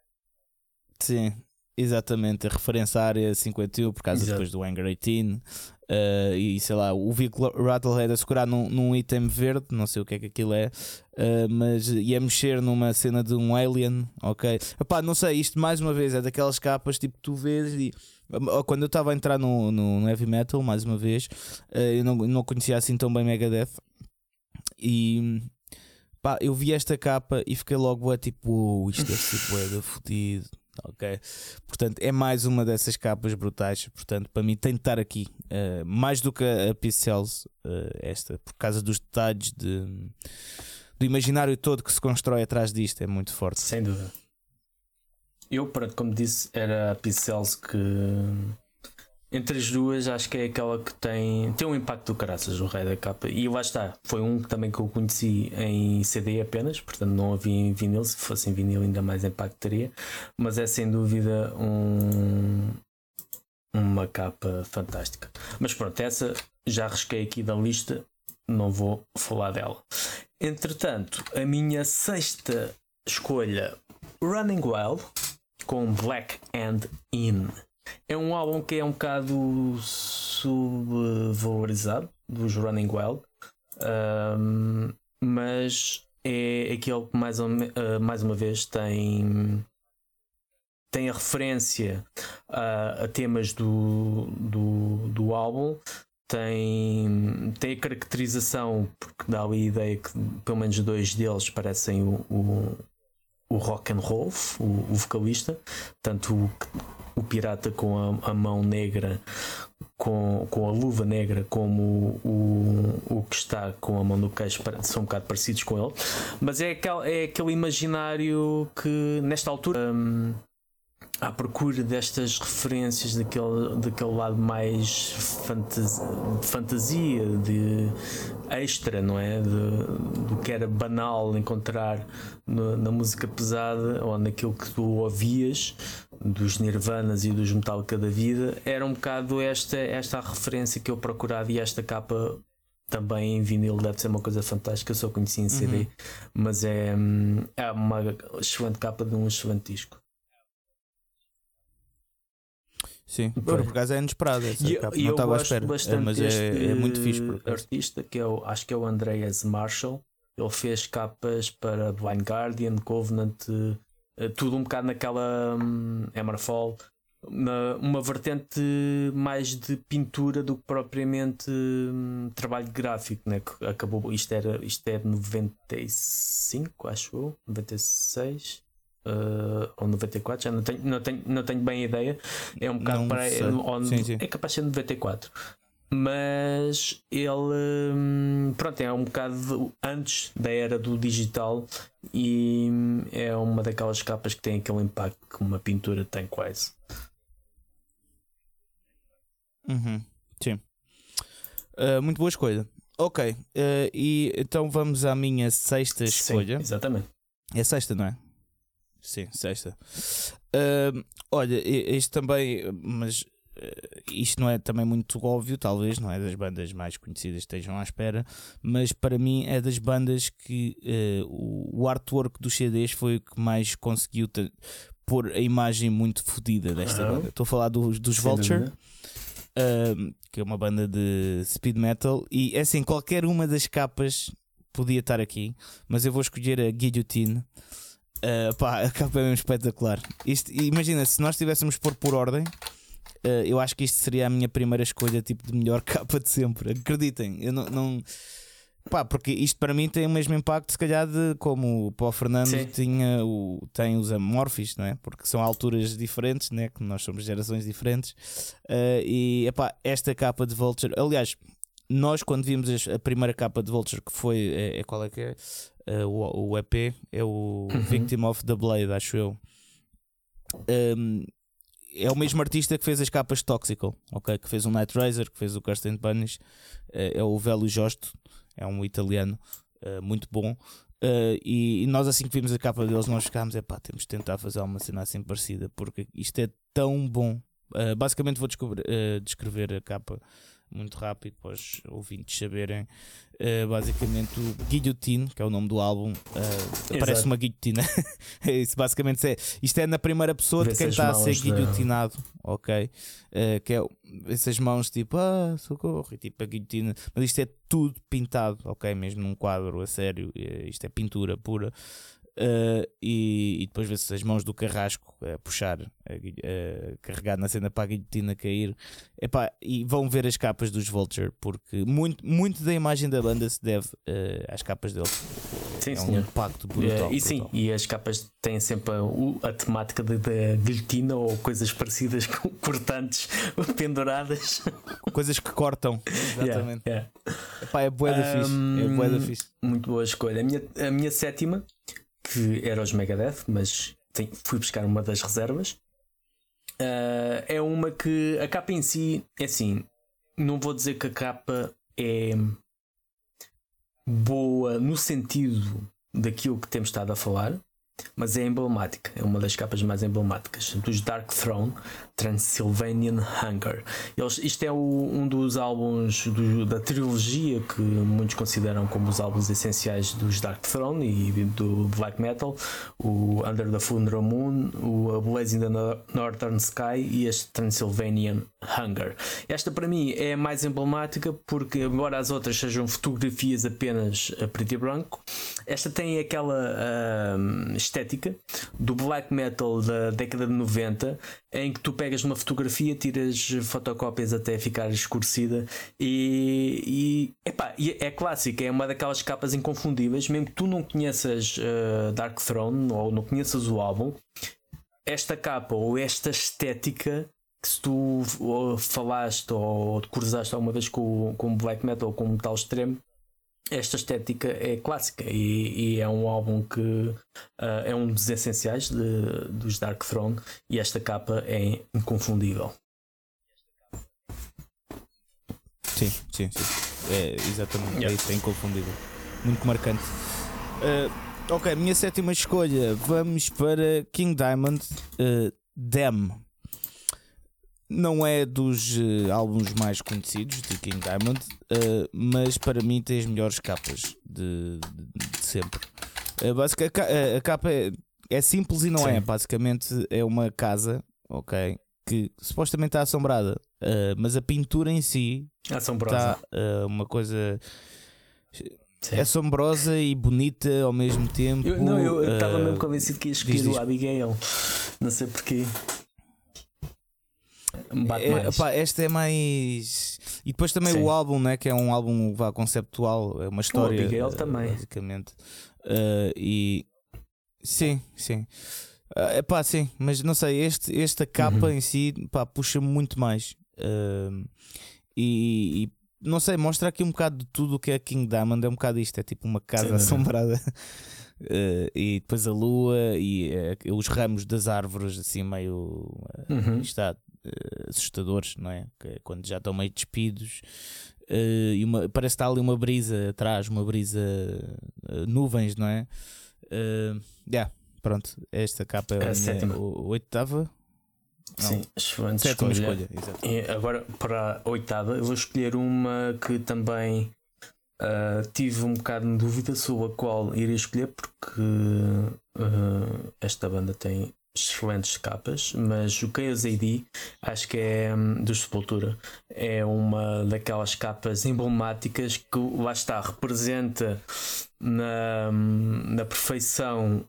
Sim, exatamente. A referência à área 51 por causa Exato. depois do Anger 18. Uh, e sei lá, o Vic Rattlehead a segurar num, num item verde, não sei o que é que aquilo é, uh, mas ia mexer numa cena de um alien, ok? Epá, não sei, isto mais uma vez é daquelas capas tipo tu vês e quando eu estava a entrar no, no, no, heavy metal, mais uma vez, uh, eu não, não conhecia assim tão bem Megadeth e pá, eu vi esta capa e fiquei logo a tipo, oh, isto deve ser boeda fodido. Ok, portanto é mais uma dessas capas brutais. Portanto, para mim tem de estar aqui uh, mais do que a, a Pixels, uh, esta, por causa dos detalhes de, do imaginário todo que se constrói atrás disto. É muito forte, sem dúvida. Eu, pronto, como disse, era a Pixels que entre as duas, acho que é aquela que tem, tem um impacto do caraças, o Rei da Capa. E lá está, foi um também que eu conheci em CD apenas, portanto não havia em vinil. Se fosse em vinil, ainda mais impacto teria. Mas é sem dúvida um, uma capa fantástica. Mas pronto, essa já risquei aqui da lista, não vou falar dela. Entretanto, a minha sexta escolha, Running Wild, com Black and In. É um álbum que é um bocado subvalorizado dos Running Wild, um, mas é aquele que mais, uh, mais uma vez tem tem a referência a, a temas do, do, do álbum tem, tem a caracterização, porque dá ali a ideia que pelo menos dois deles parecem o, o, o rock and roll, o, o vocalista, tanto o, o pirata com a, a, mão negra, com, com a luva negra, como o, o que está com a mão no queixo, são um bocado parecidos com ele, mas é aquele, é aquele imaginário que nesta altura. Hum, à procura destas referências daquele, daquele lado mais fantasia, fantasia, de extra, não é? De, do que era banal encontrar no, na música pesada ou naquilo que tu ouvias dos Nirvanas e dos Metallica da vida, era um bocado esta, esta referência que eu procurava e esta capa também em vinil deve ser uma coisa fantástica. Eu só conheci em CD, uhum. mas é, é uma excelente capa de um excelente disco. Sim, por, por acaso é inesperado. Essa e, capa. não estava à espera. Bastante mas é, é, muito fixe. artista que é o, acho que é o Andreas Marshall. Ele fez capas para Blind Guardian, Covenant, tudo um bocado naquela um, Hammerfall. Uma, uma vertente mais de pintura do que propriamente um, trabalho gráfico, né? que acabou. Isto, era, isto é de 95, acho eu, 96 uh, ou 94, já não tenho, não, tenho, não tenho bem a ideia. É um bocado para. É, sim, sim. é capaz de ser 94. Mas ele hum, pronto, é um bocado antes da era do digital e hum, é uma daquelas capas que tem aquele impacto que uma pintura tem quase. Uhum, sim. Uh, muito boa escolha. Ok, uh, e então vamos à minha sexta escolha. Sim, exatamente. É sexta, não é? Sim, sexta. Uh, olha, isto também, mas isto não é também muito óbvio, talvez, não é das bandas mais conhecidas que estejam à espera, mas para mim é das bandas que uh, o artwork dos CDs foi o que mais conseguiu pôr a imagem muito fodida desta banda. Estou a falar dos, dos Vulture. que é uma banda de speed metal, e é assim, qualquer uma das capas podia estar aqui, mas eu vou escolher a Guillotine, Uh, pá, a capa é mesmo espetacular. Isto, imagina, se nós tivéssemos por por ordem, uh, eu acho que isto seria a minha primeira escolha, tipo, de melhor [laughs] capa de sempre. Acreditem, eu não. não pá, porque isto para mim tem o mesmo impacto, se calhar, de como o Paulo Fernando tinha o, tem os Amorphis, não é? Porque são alturas diferentes, né? Que nós somos gerações diferentes. Uh, e epá, esta capa de Vulture, aliás, nós quando vimos a primeira capa de Vulture, que foi. É, é qual é que é? uh, o, o, EP é o uhum. Victim of the Blade, acho eu. Um, é o mesmo artista que fez as capas Toxical, ok? Que fez o Night Razor, que fez o Kirsten Punish, uh, é o Velho Josto, é um italiano uh, muito bom. Uh, e, e, nós, assim que vimos a capa deles, nós ficámos, é pá, temos de tentar fazer uma cena assim parecida, porque isto é tão bom. basicamente, vou descrever a capa muito rápido para os ouvintes saberem. Uh, basicamente, o Guillotine, que é o nome do álbum, uh, parece uma guilhotina. [laughs] isso, basicamente, é, isto é na primeira pessoa Vê de quem está a ser guilhotinado, ok? Uh, que é essas mãos tipo, ah, socorro, e tipo a guilhotina, mas isto é tudo pintado, ok? Mesmo num quadro a sério, isto é pintura pura. Uh, e, e, depois vê-se as mãos do carrasco a puxar, a, a carregar na cena para a guilhotina cair. Epá, e vão ver as capas dos Vulture, porque muito, muito da imagem da banda se deve uh, às capas deles. Sim, é senhor. um impacto brutal. Uh, e sim, e as capas têm sempre a, a temática da guilhotina ou coisas parecidas [laughs] com cortantes penduradas. Coisas que cortam. [laughs] Exatamente. Yeah, yeah. Epá, é bué da um, fixe. É da fixe. Muito boa escolha. A minha, a minha sétima que era os Megadeth, mas fui buscar uma das reservas. Uh, é uma que a capa em si é assim. Não vou dizer que a capa é boa no sentido daquilo que temos estado a falar, mas é emblemática, é uma das capas mais emblemáticas dos Dark Throne, Transylvanian Hunger. Eles, isto é o, um dos álbuns do, da trilogia que muitos consideram como os álbuns essenciais dos Dark Throne e do black metal: o Under the Funeral Moon, o Blazing the Northern Sky e este Transylvanian Hunger. Esta para mim é a mais emblemática porque, embora as outras sejam fotografias apenas a preto e branco, esta tem aquela uh, estética do black metal da década de 90 em que tu pegas numa fotografia, tiras fotocópias até ficar escurecida e, e, epá, é clássica, é uma daquelas capas inconfundíveis, mesmo que tu não conheças uh, Dark Throne ou não conheças o álbum, esta capa ou esta estética que se tu falaste ou te cruzaste alguma vez com, com black metal ou com metal extremo, esta estética é clássica e, e é um álbum que uh, é um dos essenciais de, dos Dark Throne e esta capa é inconfundível. Sim, sim, sim. É, exatamente, yeah. é isso, é inconfundível. Muito marcante. Uh, ok, minha sétima escolha. Vamos para King Diamond uh, não é dos uh, álbuns mais conhecidos de King Diamond, uh, mas para mim tem as melhores capas de, de, de sempre. Uh, basicamente, a, a, capa é, é, simples e não Sim. é. Basicamente é uma casa, ok, que supostamente está assombrada, mas a pintura em si Assombrosa. está uma coisa. Sim. assombrosa e bonita ao mesmo tempo. Eu, não, eu estava mesmo convencido que ia escolher o Abigail. Não sei porquê. É, Opa, esta é mais. E depois também Sim. o álbum, né, que é um álbum vá, conceptual, é uma história. O Abigail uh, também. Basicamente. Uh, e. Sim, sim. Uh, epá, sim, mas não sei, este, esta capa uhum. em si pá, puxa muito mais. Uh, e, e, não sei, mostra aqui um bocado de tudo o que é King Diamond. É um bocado isto, é tipo uma casa sim, assombrada. Uh, [laughs] e depois a lua e uh, os ramos das árvores assim meio uh, uhum. está uh, assustadores, não é? Que, é quando já estão meio despidos. Uh, e uma, parece que está ali uma brisa atrás, uma brisa uh, nuvens, não é? Uh, yeah, pronto, esta capa é a, a sétima. O, oitava. Sim, excelente sétima escolha. escolha agora para a oitava, eu vou escolher uma que também uh, tive um bocado de dúvida sobre a qual iria escolher, porque uh, esta banda tem excelentes capas, mas o Chaos AD acho que é um, do Sepultura. É uma daquelas capas emblemáticas que lá está, representa na, hum, na perfeição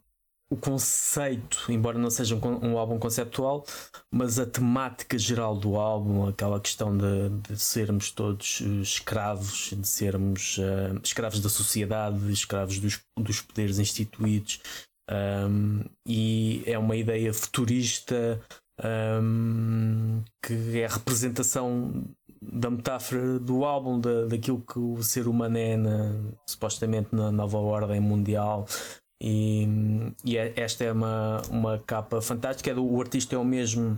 o conceito, embora não seja um, um, álbum conceptual, mas a temática geral do álbum, aquela questão de, de sermos todos escravos, de sermos uh, escravos da sociedade, escravos dos, dos poderes instituídos, um, e é uma ideia futurista um, que é a representação da metáfora do álbum, da, daquilo que o ser humano é na, supostamente na nova ordem mundial. E, e é, esta é uma, uma capa fantástica. É do, o artista é o mesmo,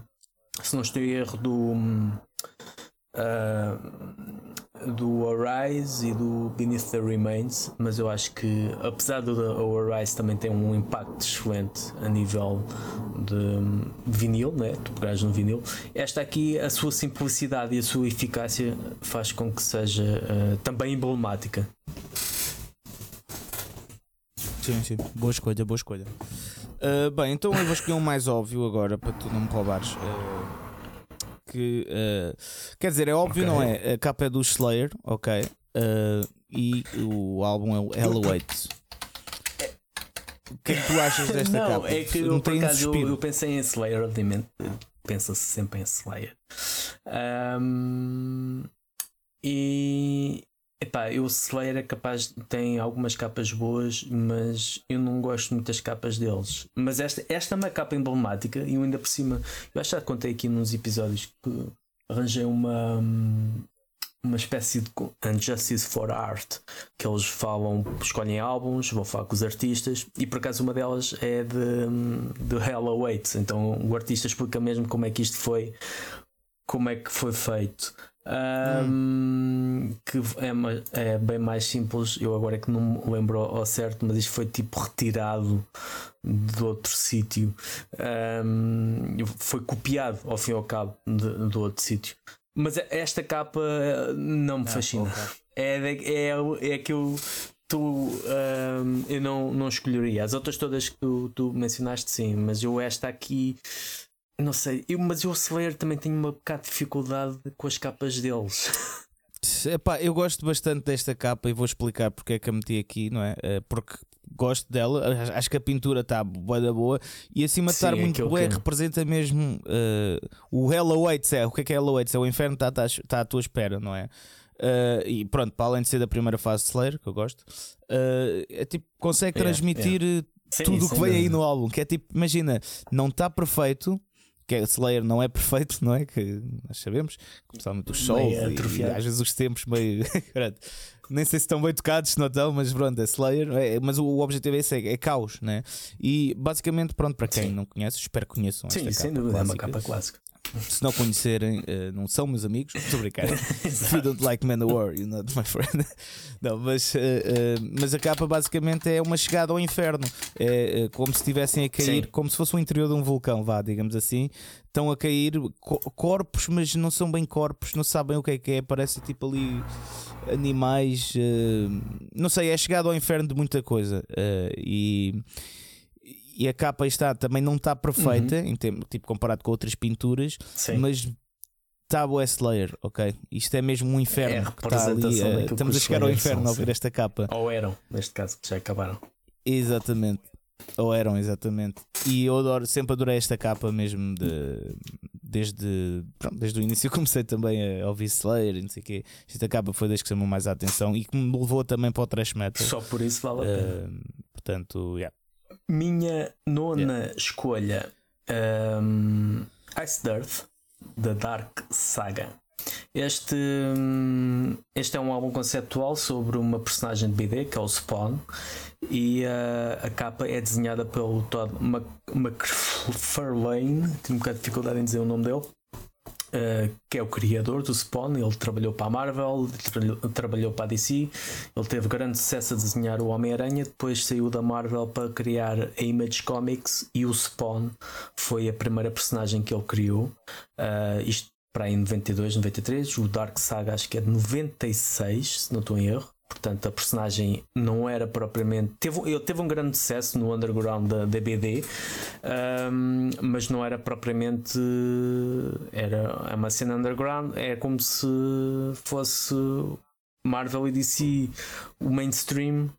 se não estou em erro, do. Uh, do Arise e do Beneath the Remains, mas eu acho que apesar do Arise também tem um impacto excelente a nível de vinil, né? tu pegares no vinil, esta aqui, a sua simplicidade e a sua eficácia faz com que seja uh, também emblemática. Sim, sim, boa escolha, boa escolha. Uh, bem, então eu vou escolher um mais óbvio agora para tu não me roubares. Uh, que uh, quer dizer, é óbvio, okay. não é? A capa é do Slayer, ok? Uh, e o álbum é o Hello Wait. O que é que tu achas desta não, capa? É que eu, por acaso, eu, eu, pensei em Slayer, obviamente. Pensa-se sempre em Slayer. Um, e Epá, eu Slayer é capaz tem algumas capas boas, mas eu não gosto muito das capas deles. Mas esta, esta é uma capa emblemática e ainda por cima, eu acho que já contei aqui nos episódios que arranjei uma uma espécie de Unjustice for Art que eles falam, escolhem álbuns, vão falar com os artistas e por acaso uma delas é de, de Hell Awaits, então o artista explica mesmo como é que isto foi, como é que foi feito. Um, que é, é, bem mais simples. Eu agora é que não me lembro ao certo, mas isto foi tipo retirado de outro sítio. Um, foi copiado ao fim e ao cabo de, de outro sítio. Mas esta capa não me ah, fascina. Okay. É, é, é que eu tu um, eu não, não escolheria. As outras todas que tu, tu mencionaste, sim, mas eu esta aqui não sei, eu, mas eu o Slayer também tenho uma bocado de dificuldade com as capas deles. [laughs] Epá, eu gosto bastante desta capa e vou explicar porque é que a meti aqui, não é? Eh, porque gosto dela, acho que a pintura está boa da boa e acima de estar muito boa, que... representa mesmo uh, o Hell Awaits. É, o que é que é Hell Awaits? É o inferno está tá, tá à tua espera, não é? Uh, e pronto, para além de ser da primeira fase de Slayer, que eu gosto, uh, é tipo, consegue transmitir yeah. tudo o que vem aí no álbum. Que é tipo, imagina, não está perfeito, que é, Slayer não é perfeito, [laughs] não é? Que nós sabemos, principalmente os solos e, e, às vezes os tempos meio. [laughs] Nem sei se estão bem tocados, se não estão, mas pronto, é Slayer. É, mas o, o, objetivo é esse, é, é, caos, né? E basicamente, pronto, para quem Sim. não conhece, espero que conheçam. Sim, sem dúvida, clássica. é uma capa clássica. Se não conhecerem, uh, não são meus amigos, estou a brincar. [laughs] If you don't like Manowar, you're not my friend. [laughs] não, mas, uh, uh, mas a capa basicamente é uma chegada ao inferno. É como se estivessem a cair, Sim. como se fosse o interior de um vulcão, vá, digamos assim. Estão a cair corpos, mas não são bem corpos, não sabem o que é que é. Parece tipo ali animais. não sei, é chegado ao inferno de muita coisa. e e a capa está também não está perfeita, uhum. em tempo, tipo comparado com outras pinturas, Sim. mas está o Slayer, ok? Isto é mesmo um inferno é que está ali. Uh, estamos a chegar ao inferno ao ver esta capa. Ou eram, neste caso, que já acabaram. Exatamente. Ou eram, exatamente. E eu adoro, sempre adorei esta capa mesmo de, desde, pronto, desde o início [laughs] comecei também a ouvir Slayer e não sei o quê. Esta capa foi das que chamou mais a atenção e que me levou também para o trash metal. Só por isso vale a pena. Uh, portanto, yeah. Minha nona yeah. escolha: um, Ice Dirt, da Dark Saga. Este, este é um álbum conceptual sobre uma personagem de BD que é o Spawn e uh, a capa é desenhada pelo Todd McFarlane. Tenho um bocado de dificuldade em dizer o nome dele. Uh, que é o criador do Spawn, ele trabalhou para a Marvel, trabalhou, trabalhou para a DC, ele teve grande sucesso a desenhar o Homem-Aranha, depois saiu da Marvel para criar a Image Comics e o Spawn foi a primeira personagem que ele criou. Uh, isto para em 92, 93, o Dark Saga acho que é de 96, se não estou em erro. Portanto, a personagem não era propriamente. Teve, ele teve um grande sucesso no underground da, da BD, um, mas não era propriamente. Era uma cena underground, é como se fosse Marvel e DC o mainstream.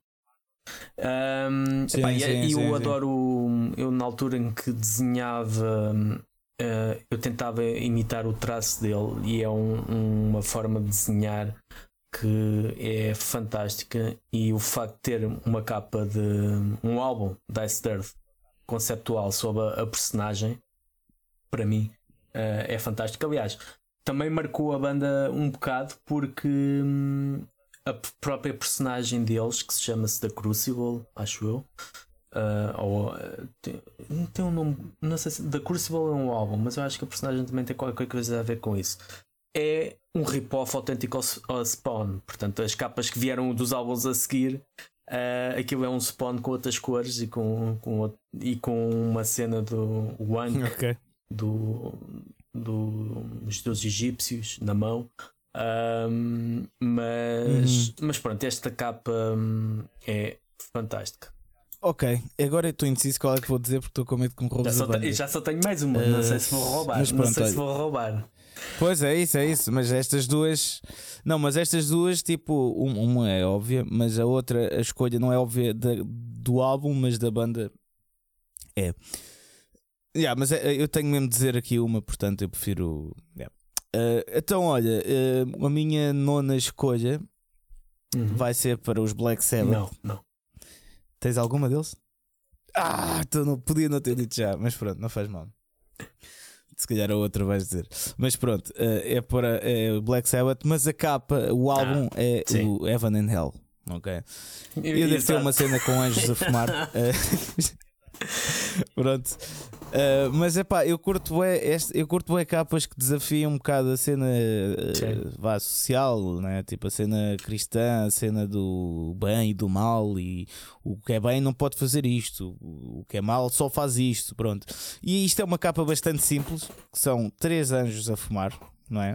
Um, sim, epá, sim, e sim, eu adoro. Eu, na altura em que desenhava. Uh, eu tentava imitar o traço dele e é um, uma forma de desenhar que é fantástica e o facto de ter uma capa de um álbum da Ice conceptual sobre a, a personagem para mim uh, é fantástico. Aliás, também marcou a banda um bocado porque hum, a própria personagem deles, que se chama-se The Crucible, acho eu, uh, ou, uh, tem, tem, um nome, não sei se The Crucible é um álbum, mas eu acho que a personagem também tem qualquer coisa a ver com isso é um rip-off autêntico ao Spawn. Portanto, as capas que vieram dos álbuns a seguir, uh, aquilo é um Spawn com outras cores e com, com, e com uma cena do Wang, [laughs] okay. do, do, dos deuses egípcios na mão. Um, mas, uhum. mas pronto, esta capa um, é fantástica. Ok, agora estou indeciso qual é que vou dizer porque estou com medo que me roubes já só, já só tenho mais uma, uh, não sei se vou roubar. Mas pronto, não sei se vou roubar. Pois é, isso, é isso. Mas estas duas. Não, mas estas duas, tipo, uma é óbvia, mas a outra, a escolha não é óbvia do álbum, mas da banda é. Yeah, mas é, eu tenho mesmo de dizer aqui uma, portanto eu prefiro. Yeah. Uh, então, olha, uh, a minha nona escolha uhum. vai ser para os Black Sabbath. Não, não. Tens alguma deles? Ah, então não, podia não ter dito já, mas pronto, não faz mal se calhar a outra vais dizer. Mas pronto, eh, é para é Black Sabbath, mas a capa, o álbum ah, é sim. o Heaven and Hell. Ok. Eu devo ter uma cena com anjos a fumar. [laughs] [laughs] [laughs] Pronto. Uh, mas é pá, eu curto bem, este, eu curto bem capas que desafiam um bocado a cena uh, vá, social, né? tipo a cena cristã, a cena do bem e do mal, e o que é bem não pode fazer isto, o que é mal só faz isto. Pronto. E isto é uma capa bastante simples, que são três anjos a fumar, não é?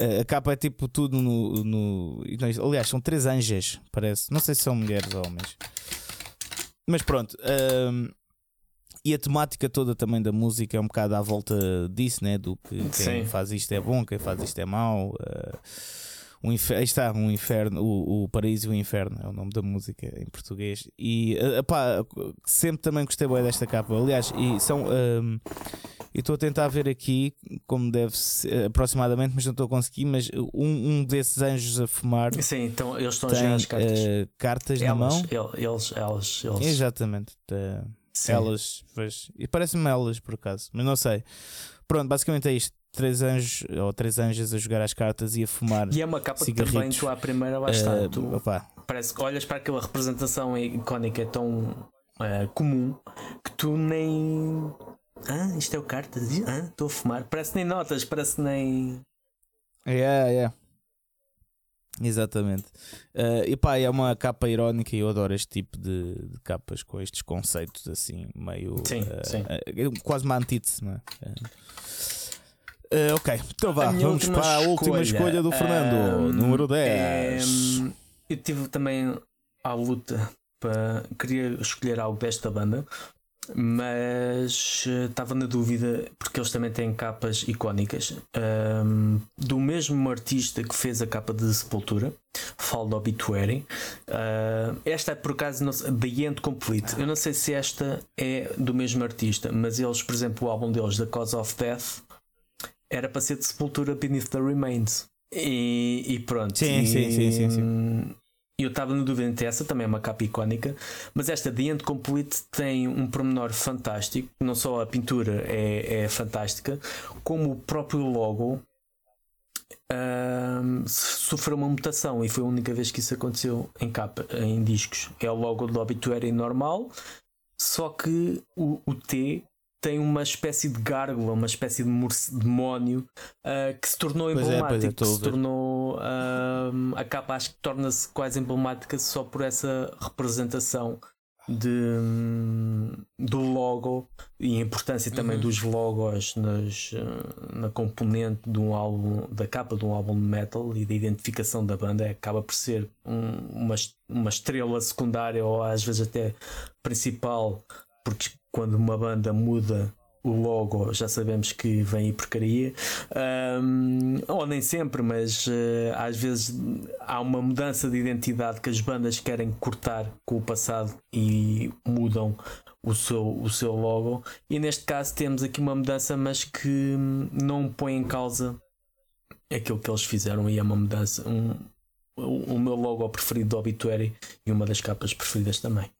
Uh, a capa é tipo tudo no, no. Aliás, são três anjas, parece. Não sei se são mulheres ou homens. Mas pronto. Uh, e a temática toda também da música é um bocado à volta disso, né? Do que quem Sim. faz isto é bom, quem faz isto é mau. Uh, um inferno, aí está, um inferno, o, o Paraíso e o Inferno é o nome da música em português. E uh, pá, sempre também gostei bem desta capa. Aliás, e são. Um, e estou a tentar ver aqui como deve ser aproximadamente, mas não estou a conseguir. Mas um, um desses anjos a fumar. Sim, então eles estão tem, a as cartas. Uh, cartas elas, na mão. Eles, elas, eles. Exatamente. Uh, elas, pois, e parece-me elas por acaso, mas não sei. Pronto, basicamente é isto três anjos ou três anjos a jogar as cartas e a fumar. E é uma capa que também tu à primeira lá está. Uh, tu, parece que olhas para aquela representação icónica é tão uh, comum que tu nem. Ah, isto é o cartas? Ah, estou a fumar. Parece nem notas, parece nem. Yeah, yeah. Exatamente. Uh, e pá, é uma capa irónica e eu adoro este tipo de, de capas com estes conceitos assim, meio. Sim, sim. Quase uma antítese, não é? Uh, ok, então vá, vamos para a última escolha do Fernando, um, número 10. Um, eu tive também a luta para. Queria escolher algo desta banda, mas uh, estava na dúvida porque eles também têm capas icónicas um, do mesmo artista que fez a capa de Sepultura, Fall do Obituary. Uh, esta é por acaso não, The End Complete. Eu não sei se esta é do mesmo artista, mas eles, por exemplo, o álbum deles, The Cause of Death era para ser de Sepultura Beneath the Remains. E, e pronto. Sim, e, sim, sim, sim, sim. Eu estava na dúvida entre essa, também é uma capa icónica, mas esta The End Complete tem um pormenor fantástico. Não só a pintura é, é fantástica, como o próprio logo um, sofreu uma mutação e foi a única vez que isso aconteceu em capa, em discos. É o logo do Obituary normal, só que o, o T tem uma espécie de gárgula, uma espécie de demónio uh, que se tornou pois emblemático, é, é, que se tornou uh, a capa acho que torna-se quase emblemática só por essa representação de, do logo e a importância também uhum. dos logos nas, ah, na componente de um álbum, da capa de um álbum de metal e da identificação da banda acaba por ser um, uma, uma estrela secundária ou às vezes até principal porque quando uma banda muda o logo, já sabemos que vem aí porcaria. Um, ou nem sempre, mas uh, às vezes há uma mudança de identidade que as bandas querem cortar com o passado e mudam o seu, o seu logo. E neste caso temos aqui uma mudança, mas que não põe em causa aquilo que eles fizeram e é uma mudança. Um, o, o meu logo preferido do Obituary e uma das capas preferidas também.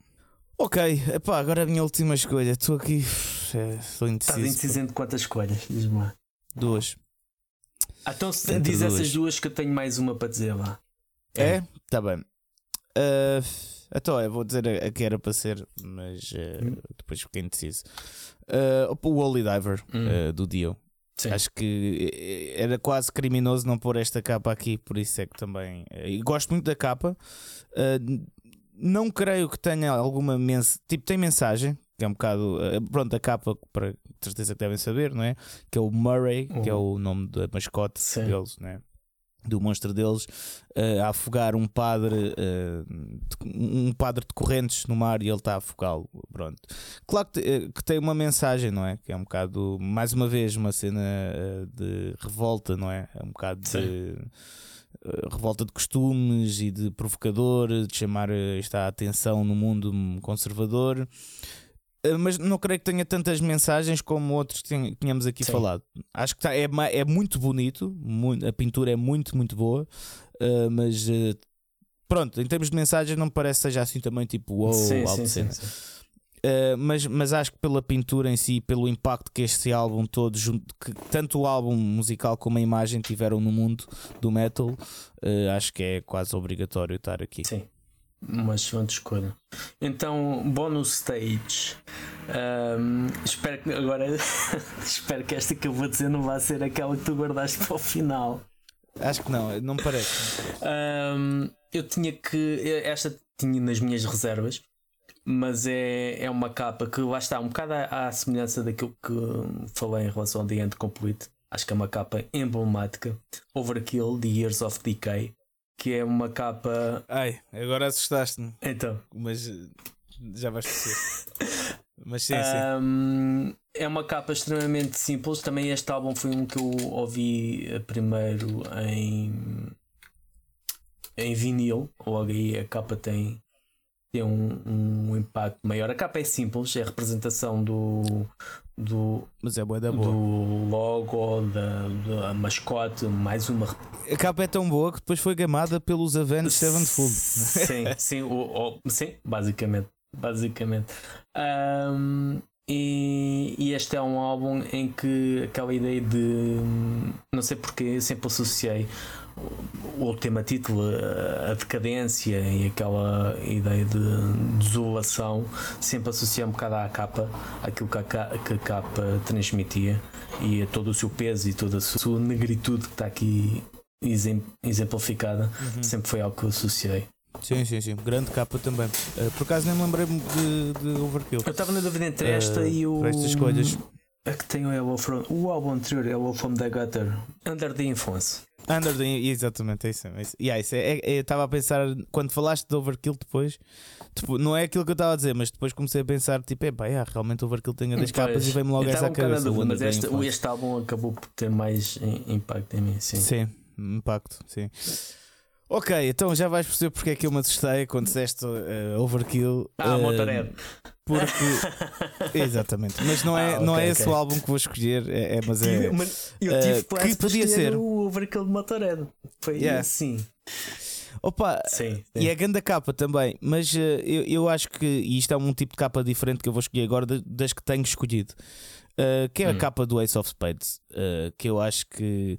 Ok, epá, agora a minha última escolha. Estou aqui. Estou indeciso. Estás indeciso entre quantas escolhas? Diz-me lá. Duas. Ah, então se diz duas. essas duas que eu tenho mais uma para dizer lá. É? é? Tá bem. Uh, então, eu vou dizer a, a que era para ser, mas uh, hum. depois fiquei indeciso. Uh, o Holy Diver hum. uh, do Dio. Sim. Acho que era quase criminoso não pôr esta capa aqui, por isso é que também. E gosto muito da capa. Uh, não creio que tenha alguma mensagem. Tipo, tem mensagem, que é um bocado. Eh, pronto, a capa, para certeza que devem saber, não é? Que é o Murray, uhum. que é uhum. o nome da mascote Sim. deles, não é? do monstro deles uh, a afogar um padre uh, um padre de correntes no mar e ele está a afogá-lo pronto claro que, que, tem uma mensagem não é que é um bocado mais uma vez uma cena uh, de revolta não é é um bocado Sim. de revolta de costumes e de provocador, de chamar eh, esta atenção no mundo conservador. Eh, mas não creio que tenha tantas mensagens como outros que tínhamos aqui Sim. falado. Acho que tá, é, é muito bonito, muito, a pintura é muito, muito boa, mas pronto, em termos de mensagens, não me parece que seja assim também tipo wow, sim, sim, sim, sim. Uh, mas, mas acho que pela pintura em si, pelo impacto que este álbum todo, que tanto o álbum musical como a imagem tiveram no mundo do metal, uh, acho que é quase obrigatório estar aqui. Sim, uma excelente escolha. Então, bonus stage. Um, espero que agora [laughs] espero que esta que eu vou dizer não vá ser aquela que tu guardaste para o final. Acho que não, não me parece. Um, eu tinha que. Esta tinha nas minhas reservas mas é, é uma capa que lá está um bocado à, à semelhança daquilo que falei em relação ao The End Complete. Acho que é uma capa emblemática. Overkill, The Years of Decay, que é uma capa. Ai, agora assustaste-me. Então. Mas já vais perceber. [laughs] Mas sim, sim. Um, é uma capa extremamente simples. Também este álbum foi um que eu ouvi primeiro em em vinil, logo aí a capa tem, tem um, um impacto maior. A capa é simples, é a representação do, do, Mas é boa da boa. do logo, da, da mascote, mais uma A capa é tão boa que depois foi gamada pelos Avenged Sevenfold. Sim, [laughs] sim, o, o- sim, basicamente. Basicamente. Ahm, e, e este é um álbum em que aquela ideia de não sei porque eu sempre associei o, tema título, a, a decadência e aquela ideia de desolação, sempre associei um bocado à capa, aquilo que a, que a capa transmitia e a todo o seu peso e toda a sua negritude que está aqui exem- exemplificada, sempre foi algo que eu associei. Sim, sim, sim. Grande capa também. Uh, por acaso nem me lembrei-me de, de Overkill. Eu estava na dúvida entre esta Uh, e o. estas escolhas. A que tem o Hello From. O álbum anterior, Hello From the Gutter. Under the Influence. Under the, exatamente, é isso. É isso. Yeah, isso é, é- é- eu estava a pensar, quando falaste de Overkill depois, tipo, não é aquilo que eu estava a dizer, mas depois comecei a pensar, tipo, é pá, yeah, realmente Overkill tem a das capas Pois, e vem-me logo essa um cabeça. o dúvida, mas este, este álbum acabou por ter mais im- impacto em mim, sim. Sim, impacto, sim. Ok, então já vais perceber porque é que eu me assustei quando disseste uh, Overkill. Ah, uh, Motorhead. Porque. [laughs] Exatamente, mas não é, Ah, não é ok, esse o álbum que vou escolher, é, é- mas é. Mas eu uh, tive que quase para podia escolher ser. o Overkill de Motorhead. Foi Yeah. assim. Opa, Sim. E é grande a capa também, mas eh, eu, eu acho que, e isto é um tipo de capa diferente que eu vou escolher agora da- das que tenho escolhido, eh, que é a Hum. capa do Ace of Spades, eh, que eu acho que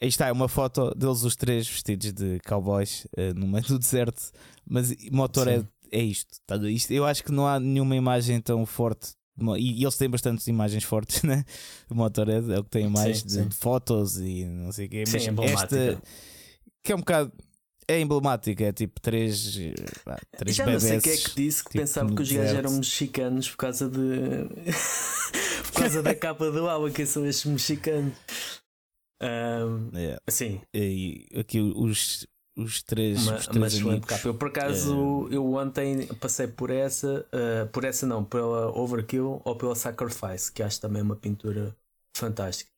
aí está, é uma foto deles os três vestidos de cowboys eh, no meio do deserto, mas Motorhead Sim. é isto, tá? isto. Eu acho que não há nenhuma imagem tão forte. E, e eles têm bastantes imagens fortes, [laughs] né? O Motorhead é o que tem mais Sim, de, sim. de fotos e não sei o quê. Sim, Mas esta, que é um bocado. É emblemática, é tipo três, três Já não sei bebés. quem é que disse que tipo, pensava que os gajos eram mexicanos por causa de. [laughs] por causa da [laughs] capa do álbum, que são estes mexicanos. Ahm, É, sim, e aqui os, os três, uma, os três amigos. Eu por acaso eu ontem passei por essa, ah, por essa não, pela Overkill ou pela Sacrifice, que acho também uma pintura fantástica.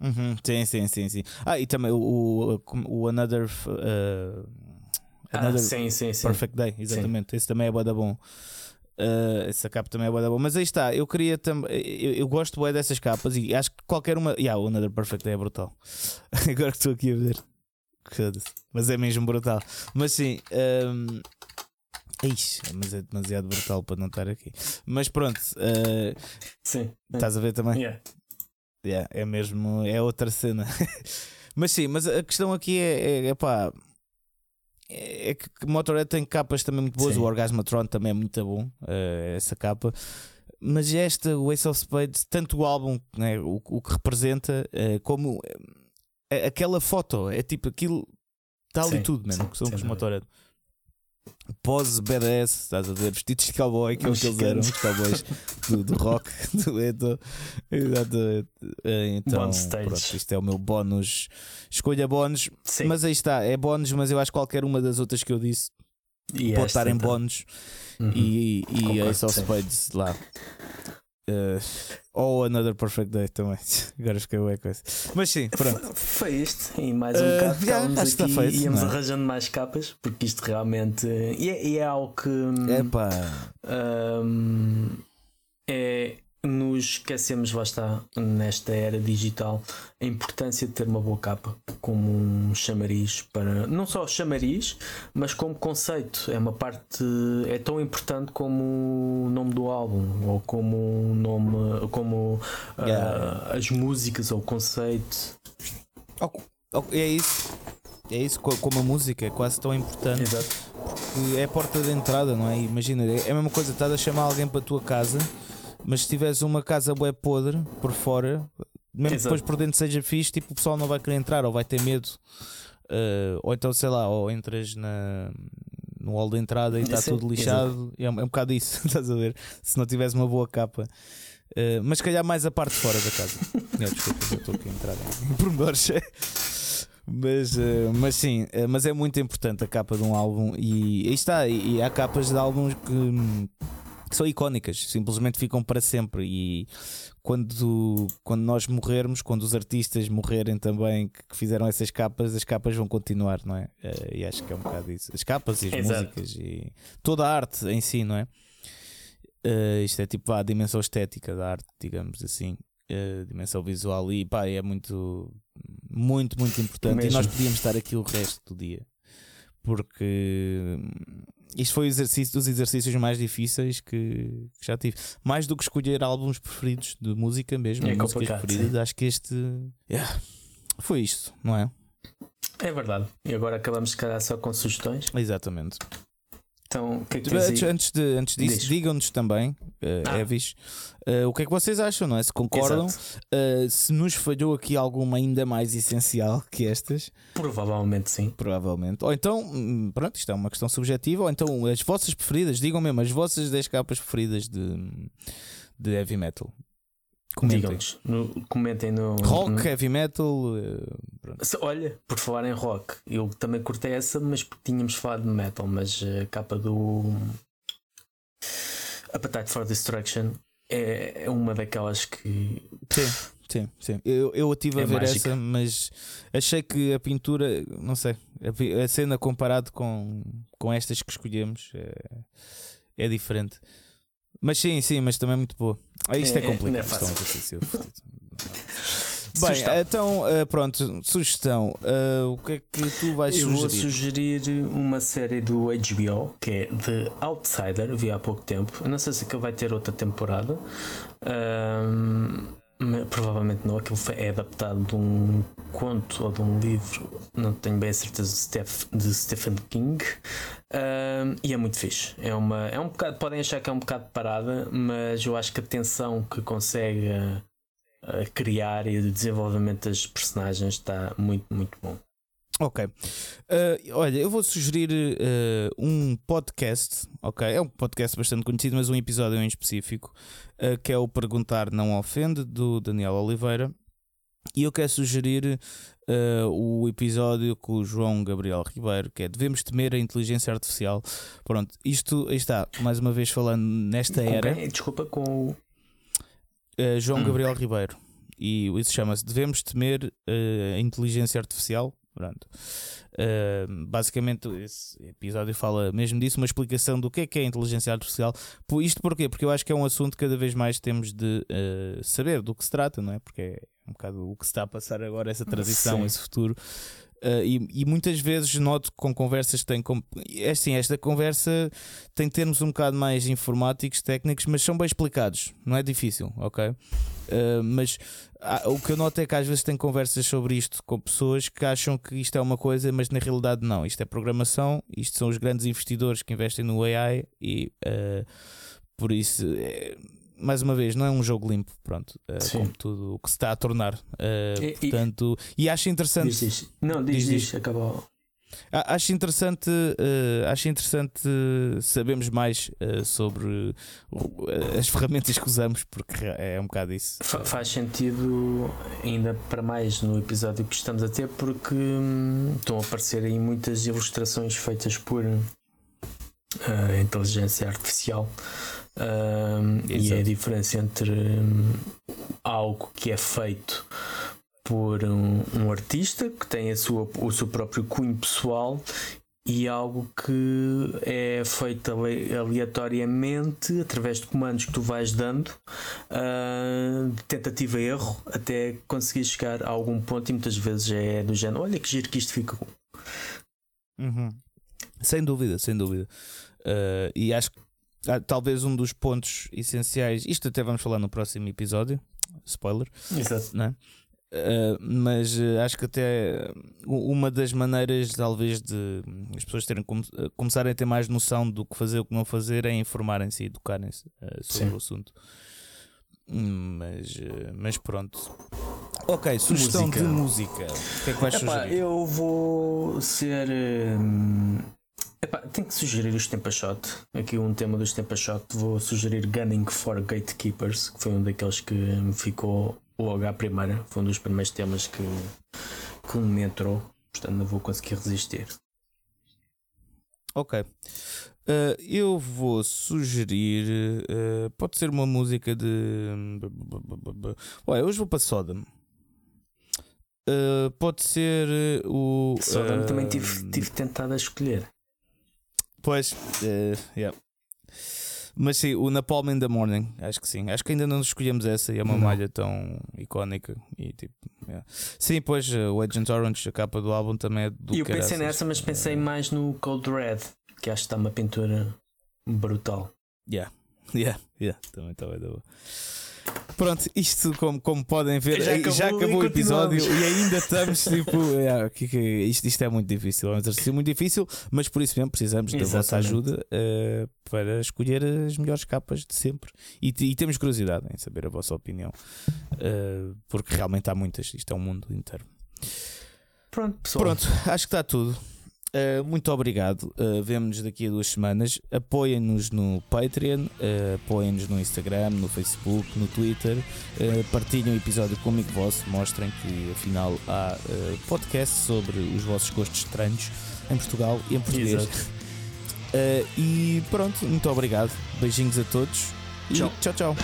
Uhum, sim, sim, sim, sim. Ah, e também o, o, Another, uh, Ah, Another sim, sim, sim. Perfect Day, exatamente. Esse também é bué da bom. Uh, essa capa também é bué da bom. Mas aí está, eu queria também. Eu, eu gosto bué dessas capas e acho que qualquer uma. Yeah, o Another Perfect Day é brutal. [laughs] Agora que estou aqui a ver. Mas é mesmo brutal. Mas sim. Um... Ixi, mas é demasiado brutal para não estar aqui. Mas pronto, uh, Sim. estás a ver também? Yeah. Yeah, é mesmo, é outra cena. [laughs] mas sim, mas a questão aqui é, é, é pá. É que Motorhead tem capas também muito boas, Sim. o Orgasmatron também é muito bom, eh, essa capa. Mas esta, o Ace of Spades, tanto o álbum, né, o, o que representa, eh, como eh, aquela foto, é tipo aquilo, está ali Sim, tudo, sim, que são os. Motorhead. Badass, estás a ver? Vestidos de cowboy, que é o que eles eram, os cowboys do, do rock, [laughs] do Eto. Exatamente. Eh, Então, pronto, isto é o meu bónus. Escolha bónus, Sim. mas aí está, é bónus, mas eu acho que qualquer uma das outras que eu disse E pode esta estar em também. bónus Uhum. e, e Concordo, Ace of. Spades lá. Eh, ou Another Perfect Day também. [laughs] Agora fiquei ué com isso. Mas sim, pronto. Foi- isto, e mais um Uh, bocado yeah, acho que aqui feito, íamos não é? arranjando mais capas, porque isto realmente e é, e é algo que Epá, hum, é, nos esquecemos, lá está, nesta era digital, a importância de ter uma boa capa como um chamariz para não só chamariz, mas como conceito. É uma parte, é tão importante como o nome do álbum, ou como o nome, como ah, Yeah. as músicas ou o conceito. ok, ok, é isso. É isso, co- como a música é quase tão importante. Exato. que é a porta de entrada, não é? Imagina, é a mesma coisa, estás a chamar alguém para a tua casa, mas se tiveres uma casa bué podre por fora, mesmo que Exato. depois por dentro seja fixe, tipo, o pessoal não vai querer entrar ou vai ter medo. Uh, ou então, sei lá, ou entras na, no hall de entrada e está tudo lixado. É, um- é um bocado isso, [laughs] estás a ver? Se não tiveres uma boa capa. Uh, mas se calhar mais a parte de fora da casa. É, desculpa, eu estou aqui a entrar em [laughs] pormenores. Mas, eh, mas sim, eh, mas é muito importante a capa de um álbum e aí está, e, e há capas de álbuns que, são icónicas, simplesmente ficam para sempre. E quando, quando nós morrermos, quando os artistas morrerem também que, que fizeram essas capas, as capas vão continuar, não é? Uh, e acho que é um bocado isso. As capas e as [laughs] Exato. músicas e toda a arte em si, não é? Uh, isto é tipo a dimensão estética da arte, digamos assim. Uh, dimensão visual e pá, é muito, muito, muito importante. E nós podíamos estar aqui o resto do dia porque isto foi exercício, dos exercícios mais difíceis que, que, já tive. Mais do que escolher álbuns preferidos de música mesmo, é músicas preferidas, sim. acho que este yeah, foi isto, não é? É verdade. E agora acabamos de calhar só com sugestões. Exatamente. Então, o que é que antes, antes, de, antes disso, digam-nos também, uh, ah. Evis, uh, o que é que vocês acham, não é? Se concordam, uh, se nos falhou aqui alguma ainda mais essencial que estas. Provavelmente sim. Provavelmente. Ou então, hum, pronto, isto é uma questão subjetiva, ou então as vossas preferidas, digam mesmo as vossas 10 capas preferidas de, de heavy metal. Comentem. No, comentem no. Rock, no... heavy metal. Se, olha, por falar em rock, eu também cortei essa, mas porque tínhamos falado de metal, mas a capa do. Appetite for Destruction é, é uma daquelas que. Sim, sim, sim. Eu, eu estive é a ver mágica. essa, mas achei que a pintura, não sei, a, a cena comparado com, com estas que escolhemos é, é diferente. Mas sim, sim, mas também é muito boa. Ah, isto é, é complicado. É, é [laughs] Bem, sugestão. então uh, pronto, sugestão. Uh, o que é que tu vais Eu sugerir? vou sugerir uma série do HBO que é The Outsider, vi há pouco tempo. Eu não sei se vai ter outra temporada. Provavelmente não, aquilo é adaptado de um conto ou de um livro, não tenho bem a certeza de, Steph, de Stephen King. e é muito fixe. É, uma, é um bocado, podem achar que é um bocado parada, mas eu acho que a tensão que consegue a criar e o desenvolvimento das personagens está muito, muito bom. Ok. Uh, olha, eu vou sugerir uh, um podcast, ok? É um podcast bastante conhecido, mas um episódio em específico, uh, que é o Perguntar Não Ofende, do Daniel Oliveira. E eu quero sugerir o episódio com o João Gabriel Ribeiro, que é Devemos Temer a Inteligência Artificial. Pronto, isto está, mais uma vez falando nesta era. Desculpa, com o João hum. Gabriel Ribeiro. E isso chama-se Devemos Temer a Inteligência Artificial. Pronto. Uh, basicamente, esse episódio fala mesmo disso, uma explicação do que é que é a inteligência artificial. Isto porquê? Porque eu acho que é um assunto que cada vez mais temos de uh, saber do que se trata, não é? Porque é um bocado o que se está a passar agora, essa transição, Sim. esse futuro. Uh, e, e, muitas vezes noto com conversas que têm. Com, é assim, esta conversa tem termos um bocado mais informáticos, técnicos, mas são bem explicados, não é difícil, ok? Uh, mas ah, o que eu noto é que às vezes tem conversas sobre isto com pessoas que acham que isto é uma coisa, mas na realidade não. Isto é programação, isto são os grandes investidores que investem no AI e uh, por isso. É, mais uma vez, não é um jogo limpo, pronto, uh, como tudo o que se está a tornar. Uh, e, portanto, e, e acho interessante. Diz, diz. Não, diz, diz, diz. acabou. Acho interessante, uh, acho interessante sabermos mais uh, sobre uh, as [laughs] ferramentas que usamos, porque é um bocado isso. faz sentido, ainda para mais no episódio que estamos a ter, porque hum, estão a aparecer aí muitas ilustrações feitas por inteligência artificial um, e é a diferença entre um, algo que é feito por um, um, artista que tem a sua, o seu próprio cunho pessoal e algo que é feito aleatoriamente através de comandos que tu vais dando uh, de tentativa e erro até conseguir chegar a algum ponto e muitas vezes é do género olha que giro que isto fica uhum. sem dúvida, sem dúvida. Uh, e acho que talvez um dos pontos essenciais, isto até vamos falar no próximo episódio, spoiler, Exato. Né? Uh, mas uh, acho que até uma das maneiras, talvez, de as pessoas terem começarem a ter mais noção do que fazer e o que não fazer é informarem-se e educarem-se uh, sobre Sim. o assunto. Mas, mas pronto. Ok, sugestão música. de música. O que é que vais Epá, sugerir? Eu vou ser. Hum Epá, tenho que sugerir os Tempashot. Aqui um tema dos Tempashot. Vou sugerir Gunning for Gatekeepers, que foi um daqueles que me ficou logo à primeira. Foi um dos primeiros temas que, que me entrou. Portanto, não vou conseguir resistir. Ok. Uh, eu vou sugerir. Uh, pode ser uma música de. Ué, hoje vou para Sodom. Uh, pode ser o. Sodom também tive, tive tentado a escolher. Pois, yeah. Mas sim, o Napalm in the Morning, acho que sim. Acho que ainda não escolhemos essa e é uma não. malha tão icónica. E tipo, yeah. Sim, pois o Agent Orange, a capa do álbum também é do E eu pensei nessa, mas pensei mais no Cold Red que acho que está uma pintura brutal. Yeah, [laughs] yeah, yeah. Também está bem boa. Pronto, isto como, como podem ver, já acabou, já acabou o episódio e ainda estamos tipo. [laughs] Yeah, que, que, isto, isto é muito difícil, é um exercício muito difícil, mas por isso mesmo precisamos Exatamente. da vossa ajuda uh, para escolher as melhores capas de sempre. E, e, temos curiosidade em saber a vossa opinião, uh, porque realmente há muitas, isto é um mundo inteiro. Pronto, pessoal. Pronto, acho que está tudo. Uh, muito obrigado. Uh, Vemo-nos daqui a duas semanas. Apoiem-nos no Patreon, uh, apoiem-nos no Instagram, no Facebook, no Twitter. Uh, partilhem o episódio com o amigo vosso. Mostrem que afinal há podcast sobre os vossos gostos estranhos em Portugal e em português. e pronto, muito obrigado. Beijinhos a todos. Tchau, tchau. tchau.